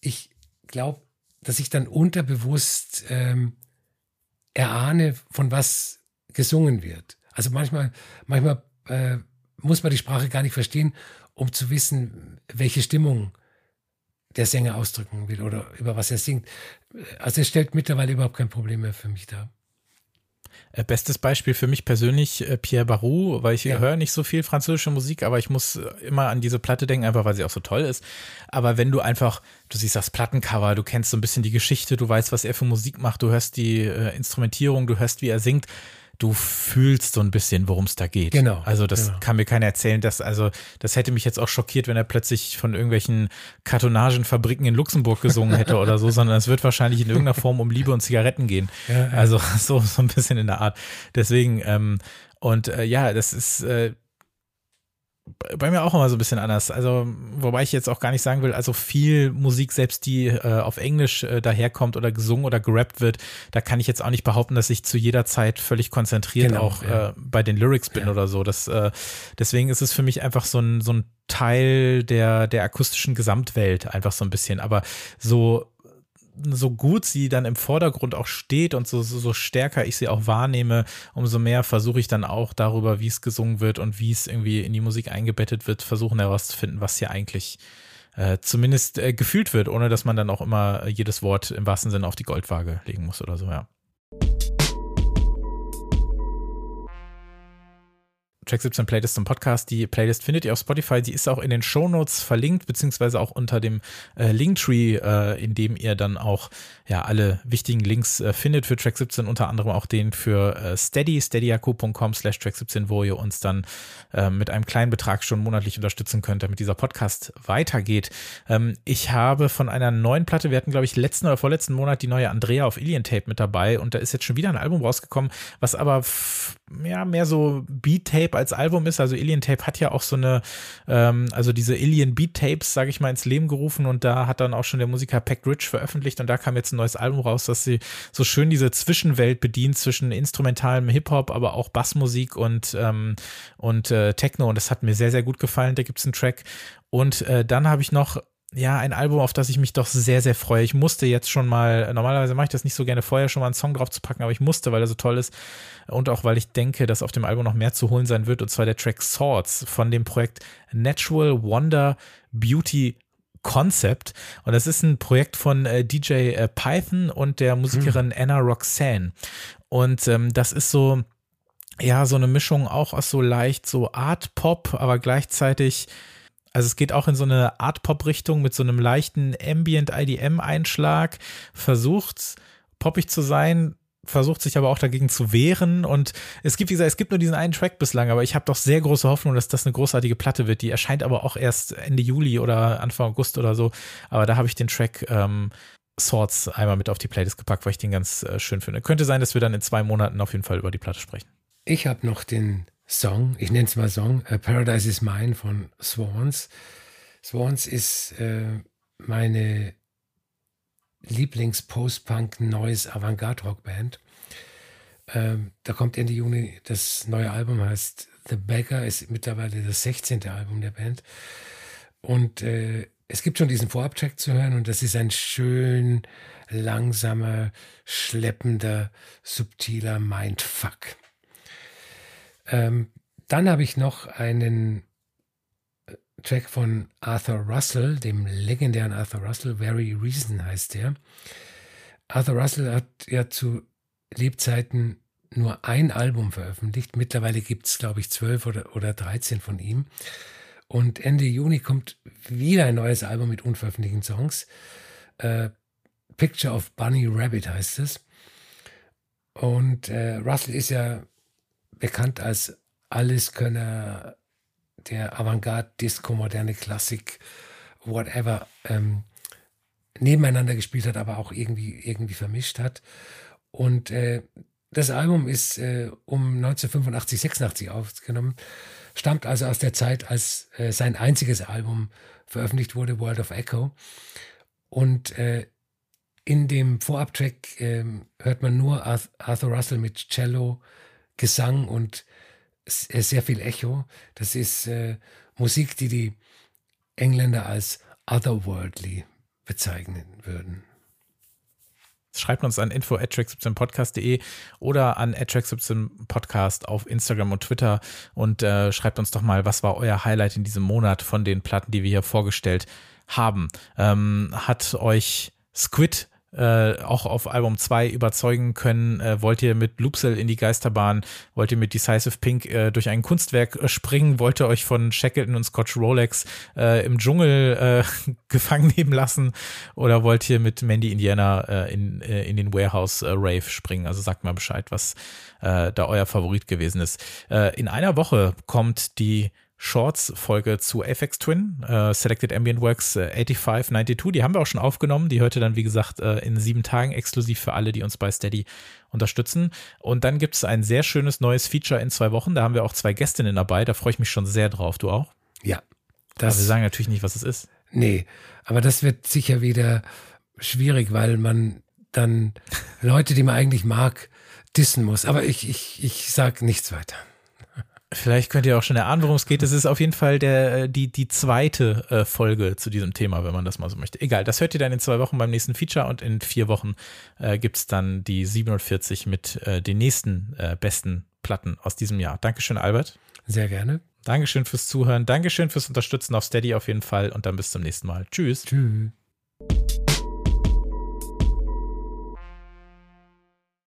Ich glaube, dass ich dann unterbewusst ähm, erahne, von was gesungen wird. Also manchmal, manchmal äh, muss man die Sprache gar nicht verstehen um zu wissen, welche Stimmung der Sänger ausdrücken will oder über was er singt. Also es stellt mittlerweile überhaupt kein Problem mehr für mich dar. Äh, bestes Beispiel für mich persönlich äh, Pierre Barou, weil ich ja. höre nicht so viel französische Musik, aber ich muss äh, immer an diese Platte denken, einfach weil sie auch so toll ist. Aber wenn du einfach, du siehst das Plattencover, du kennst so ein bisschen die Geschichte, du weißt, was er für Musik macht, du hörst die äh, Instrumentierung, du hörst, wie er singt, du fühlst so ein bisschen, worum es da geht. Genau. Also das genau. kann mir keiner erzählen, dass also das hätte mich jetzt auch schockiert, wenn er plötzlich von irgendwelchen Kartonagenfabriken in Luxemburg gesungen hätte oder so, [LAUGHS] sondern es wird wahrscheinlich in irgendeiner Form um Liebe und Zigaretten gehen. Ja, ja. Also [LAUGHS] so so ein bisschen in der Art. Deswegen ähm, und äh, ja, das ist äh, bei mir auch immer so ein bisschen anders. Also, wobei ich jetzt auch gar nicht sagen will, also viel Musik, selbst die äh, auf Englisch äh, daherkommt oder gesungen oder gerappt wird, da kann ich jetzt auch nicht behaupten, dass ich zu jeder Zeit völlig konzentriert genau, auch ja. äh, bei den Lyrics bin ja. oder so. Das, äh, deswegen ist es für mich einfach so ein, so ein Teil der, der akustischen Gesamtwelt, einfach so ein bisschen. Aber so so gut sie dann im Vordergrund auch steht und so, so, so stärker ich sie auch wahrnehme, umso mehr versuche ich dann auch darüber, wie es gesungen wird und wie es irgendwie in die Musik eingebettet wird, versuchen herauszufinden, was hier eigentlich äh, zumindest äh, gefühlt wird, ohne dass man dann auch immer jedes Wort im wahrsten Sinne auf die Goldwaage legen muss oder so, ja. Track 17 Playlist zum Podcast. Die Playlist findet ihr auf Spotify. Die ist auch in den Show Notes verlinkt, beziehungsweise auch unter dem äh, Linktree, äh, in dem ihr dann auch ja alle wichtigen Links äh, findet für Track 17, unter anderem auch den für äh, Steady, steadyaku.com slash Track 17, wo ihr uns dann äh, mit einem kleinen Betrag schon monatlich unterstützen könnt, damit dieser Podcast weitergeht. Ähm, ich habe von einer neuen Platte, wir hatten glaube ich letzten oder vorletzten Monat die neue Andrea auf Alien Tape mit dabei und da ist jetzt schon wieder ein Album rausgekommen, was aber ja, mehr so Beat-Tape als Album ist. Also Alien Tape hat ja auch so eine, ähm, also diese Alien Beat-Tapes, sage ich mal, ins Leben gerufen und da hat dann auch schon der Musiker Pack Rich veröffentlicht und da kam jetzt ein neues Album raus, dass sie so schön diese Zwischenwelt bedient zwischen instrumentalem Hip-Hop, aber auch Bassmusik und, ähm, und äh, Techno und das hat mir sehr, sehr gut gefallen. Da gibt's einen Track und äh, dann habe ich noch ja, ein Album, auf das ich mich doch sehr, sehr freue. Ich musste jetzt schon mal, normalerweise mache ich das nicht so gerne vorher, schon mal einen Song drauf zu packen, aber ich musste, weil er so toll ist und auch weil ich denke, dass auf dem Album noch mehr zu holen sein wird, und zwar der Track Swords von dem Projekt Natural Wonder Beauty Concept. Und das ist ein Projekt von äh, DJ äh, Python und der Musikerin hm. Anna Roxanne. Und ähm, das ist so, ja, so eine Mischung auch aus so leicht so Art Pop, aber gleichzeitig also es geht auch in so eine Art Pop-Richtung mit so einem leichten Ambient IDM-Einschlag, versucht poppig zu sein, versucht sich aber auch dagegen zu wehren und es gibt, wie gesagt, es gibt nur diesen einen Track bislang, aber ich habe doch sehr große Hoffnung, dass das eine großartige Platte wird. Die erscheint aber auch erst Ende Juli oder Anfang August oder so, aber da habe ich den Track ähm, Swords einmal mit auf die Playlist gepackt, weil ich den ganz äh, schön finde. Könnte sein, dass wir dann in zwei Monaten auf jeden Fall über die Platte sprechen. Ich habe noch den Song, ich nenne es mal Song, uh, Paradise is Mine von Swans. Swans ist äh, meine Lieblings-Post-Punk-Neues Avantgarde-Rock-Band. Ähm, da kommt Ende Juni das neue Album, heißt The Beggar, ist mittlerweile das 16. Album der Band. Und äh, es gibt schon diesen Vorabtrack zu hören und das ist ein schön langsamer, schleppender, subtiler Mindfuck. Ähm, dann habe ich noch einen Track von Arthur Russell, dem legendären Arthur Russell, Very Reason heißt der. Arthur Russell hat ja zu Lebzeiten nur ein Album veröffentlicht. Mittlerweile gibt es, glaube ich, zwölf oder, oder 13 von ihm. Und Ende Juni kommt wieder ein neues Album mit unveröffentlichten Songs. Äh, Picture of Bunny Rabbit heißt es. Und äh, Russell ist ja bekannt als Alleskönner der Avantgarde, Disco, moderne Klassik, whatever, ähm, nebeneinander gespielt hat, aber auch irgendwie, irgendwie vermischt hat. Und äh, das Album ist äh, um 1985, 86 aufgenommen, stammt also aus der Zeit, als äh, sein einziges Album veröffentlicht wurde, World of Echo. Und äh, in dem Vorabtrack äh, hört man nur Arthur Russell mit Cello, Gesang und sehr viel Echo. Das ist äh, Musik, die die Engländer als otherworldly bezeichnen würden. Schreibt uns an info at 17 podcastde oder an at 17 podcast auf Instagram und Twitter und äh, schreibt uns doch mal, was war euer Highlight in diesem Monat von den Platten, die wir hier vorgestellt haben. Ähm, hat euch Squid äh, auch auf Album 2 überzeugen können. Äh, wollt ihr mit Loopsel in die Geisterbahn? Wollt ihr mit Decisive Pink äh, durch ein Kunstwerk äh, springen? Wollt ihr euch von Shackleton und Scotch Rolex äh, im Dschungel äh, [LAUGHS] gefangen nehmen lassen? Oder wollt ihr mit Mandy Indiana in, in den Warehouse Rave springen? Also sagt mal Bescheid, was da euer Favorit gewesen ist. In einer Woche kommt die Shorts-Folge zu Apex Twin, äh, Selected Ambient Works äh, 8592. Die haben wir auch schon aufgenommen. Die hört ihr dann, wie gesagt, äh, in sieben Tagen exklusiv für alle, die uns bei Steady unterstützen. Und dann gibt es ein sehr schönes neues Feature in zwei Wochen. Da haben wir auch zwei Gästinnen dabei. Da freue ich mich schon sehr drauf. Du auch? Ja. Das, aber wir sagen natürlich nicht, was es ist. Nee, aber das wird sicher wieder schwierig, weil man dann Leute, die man eigentlich mag, dissen muss. Aber ich, ich, ich sage nichts weiter. Vielleicht könnt ihr auch schon erahnen, worum es geht. Es ist auf jeden Fall der, äh, die, die zweite äh, Folge zu diesem Thema, wenn man das mal so möchte. Egal, das hört ihr dann in zwei Wochen beim nächsten Feature und in vier Wochen äh, gibt es dann die 47 mit äh, den nächsten äh, besten Platten aus diesem Jahr. Dankeschön, Albert. Sehr gerne. Dankeschön fürs Zuhören. Dankeschön fürs Unterstützen auf Steady auf jeden Fall und dann bis zum nächsten Mal. Tschüss. Tschüss.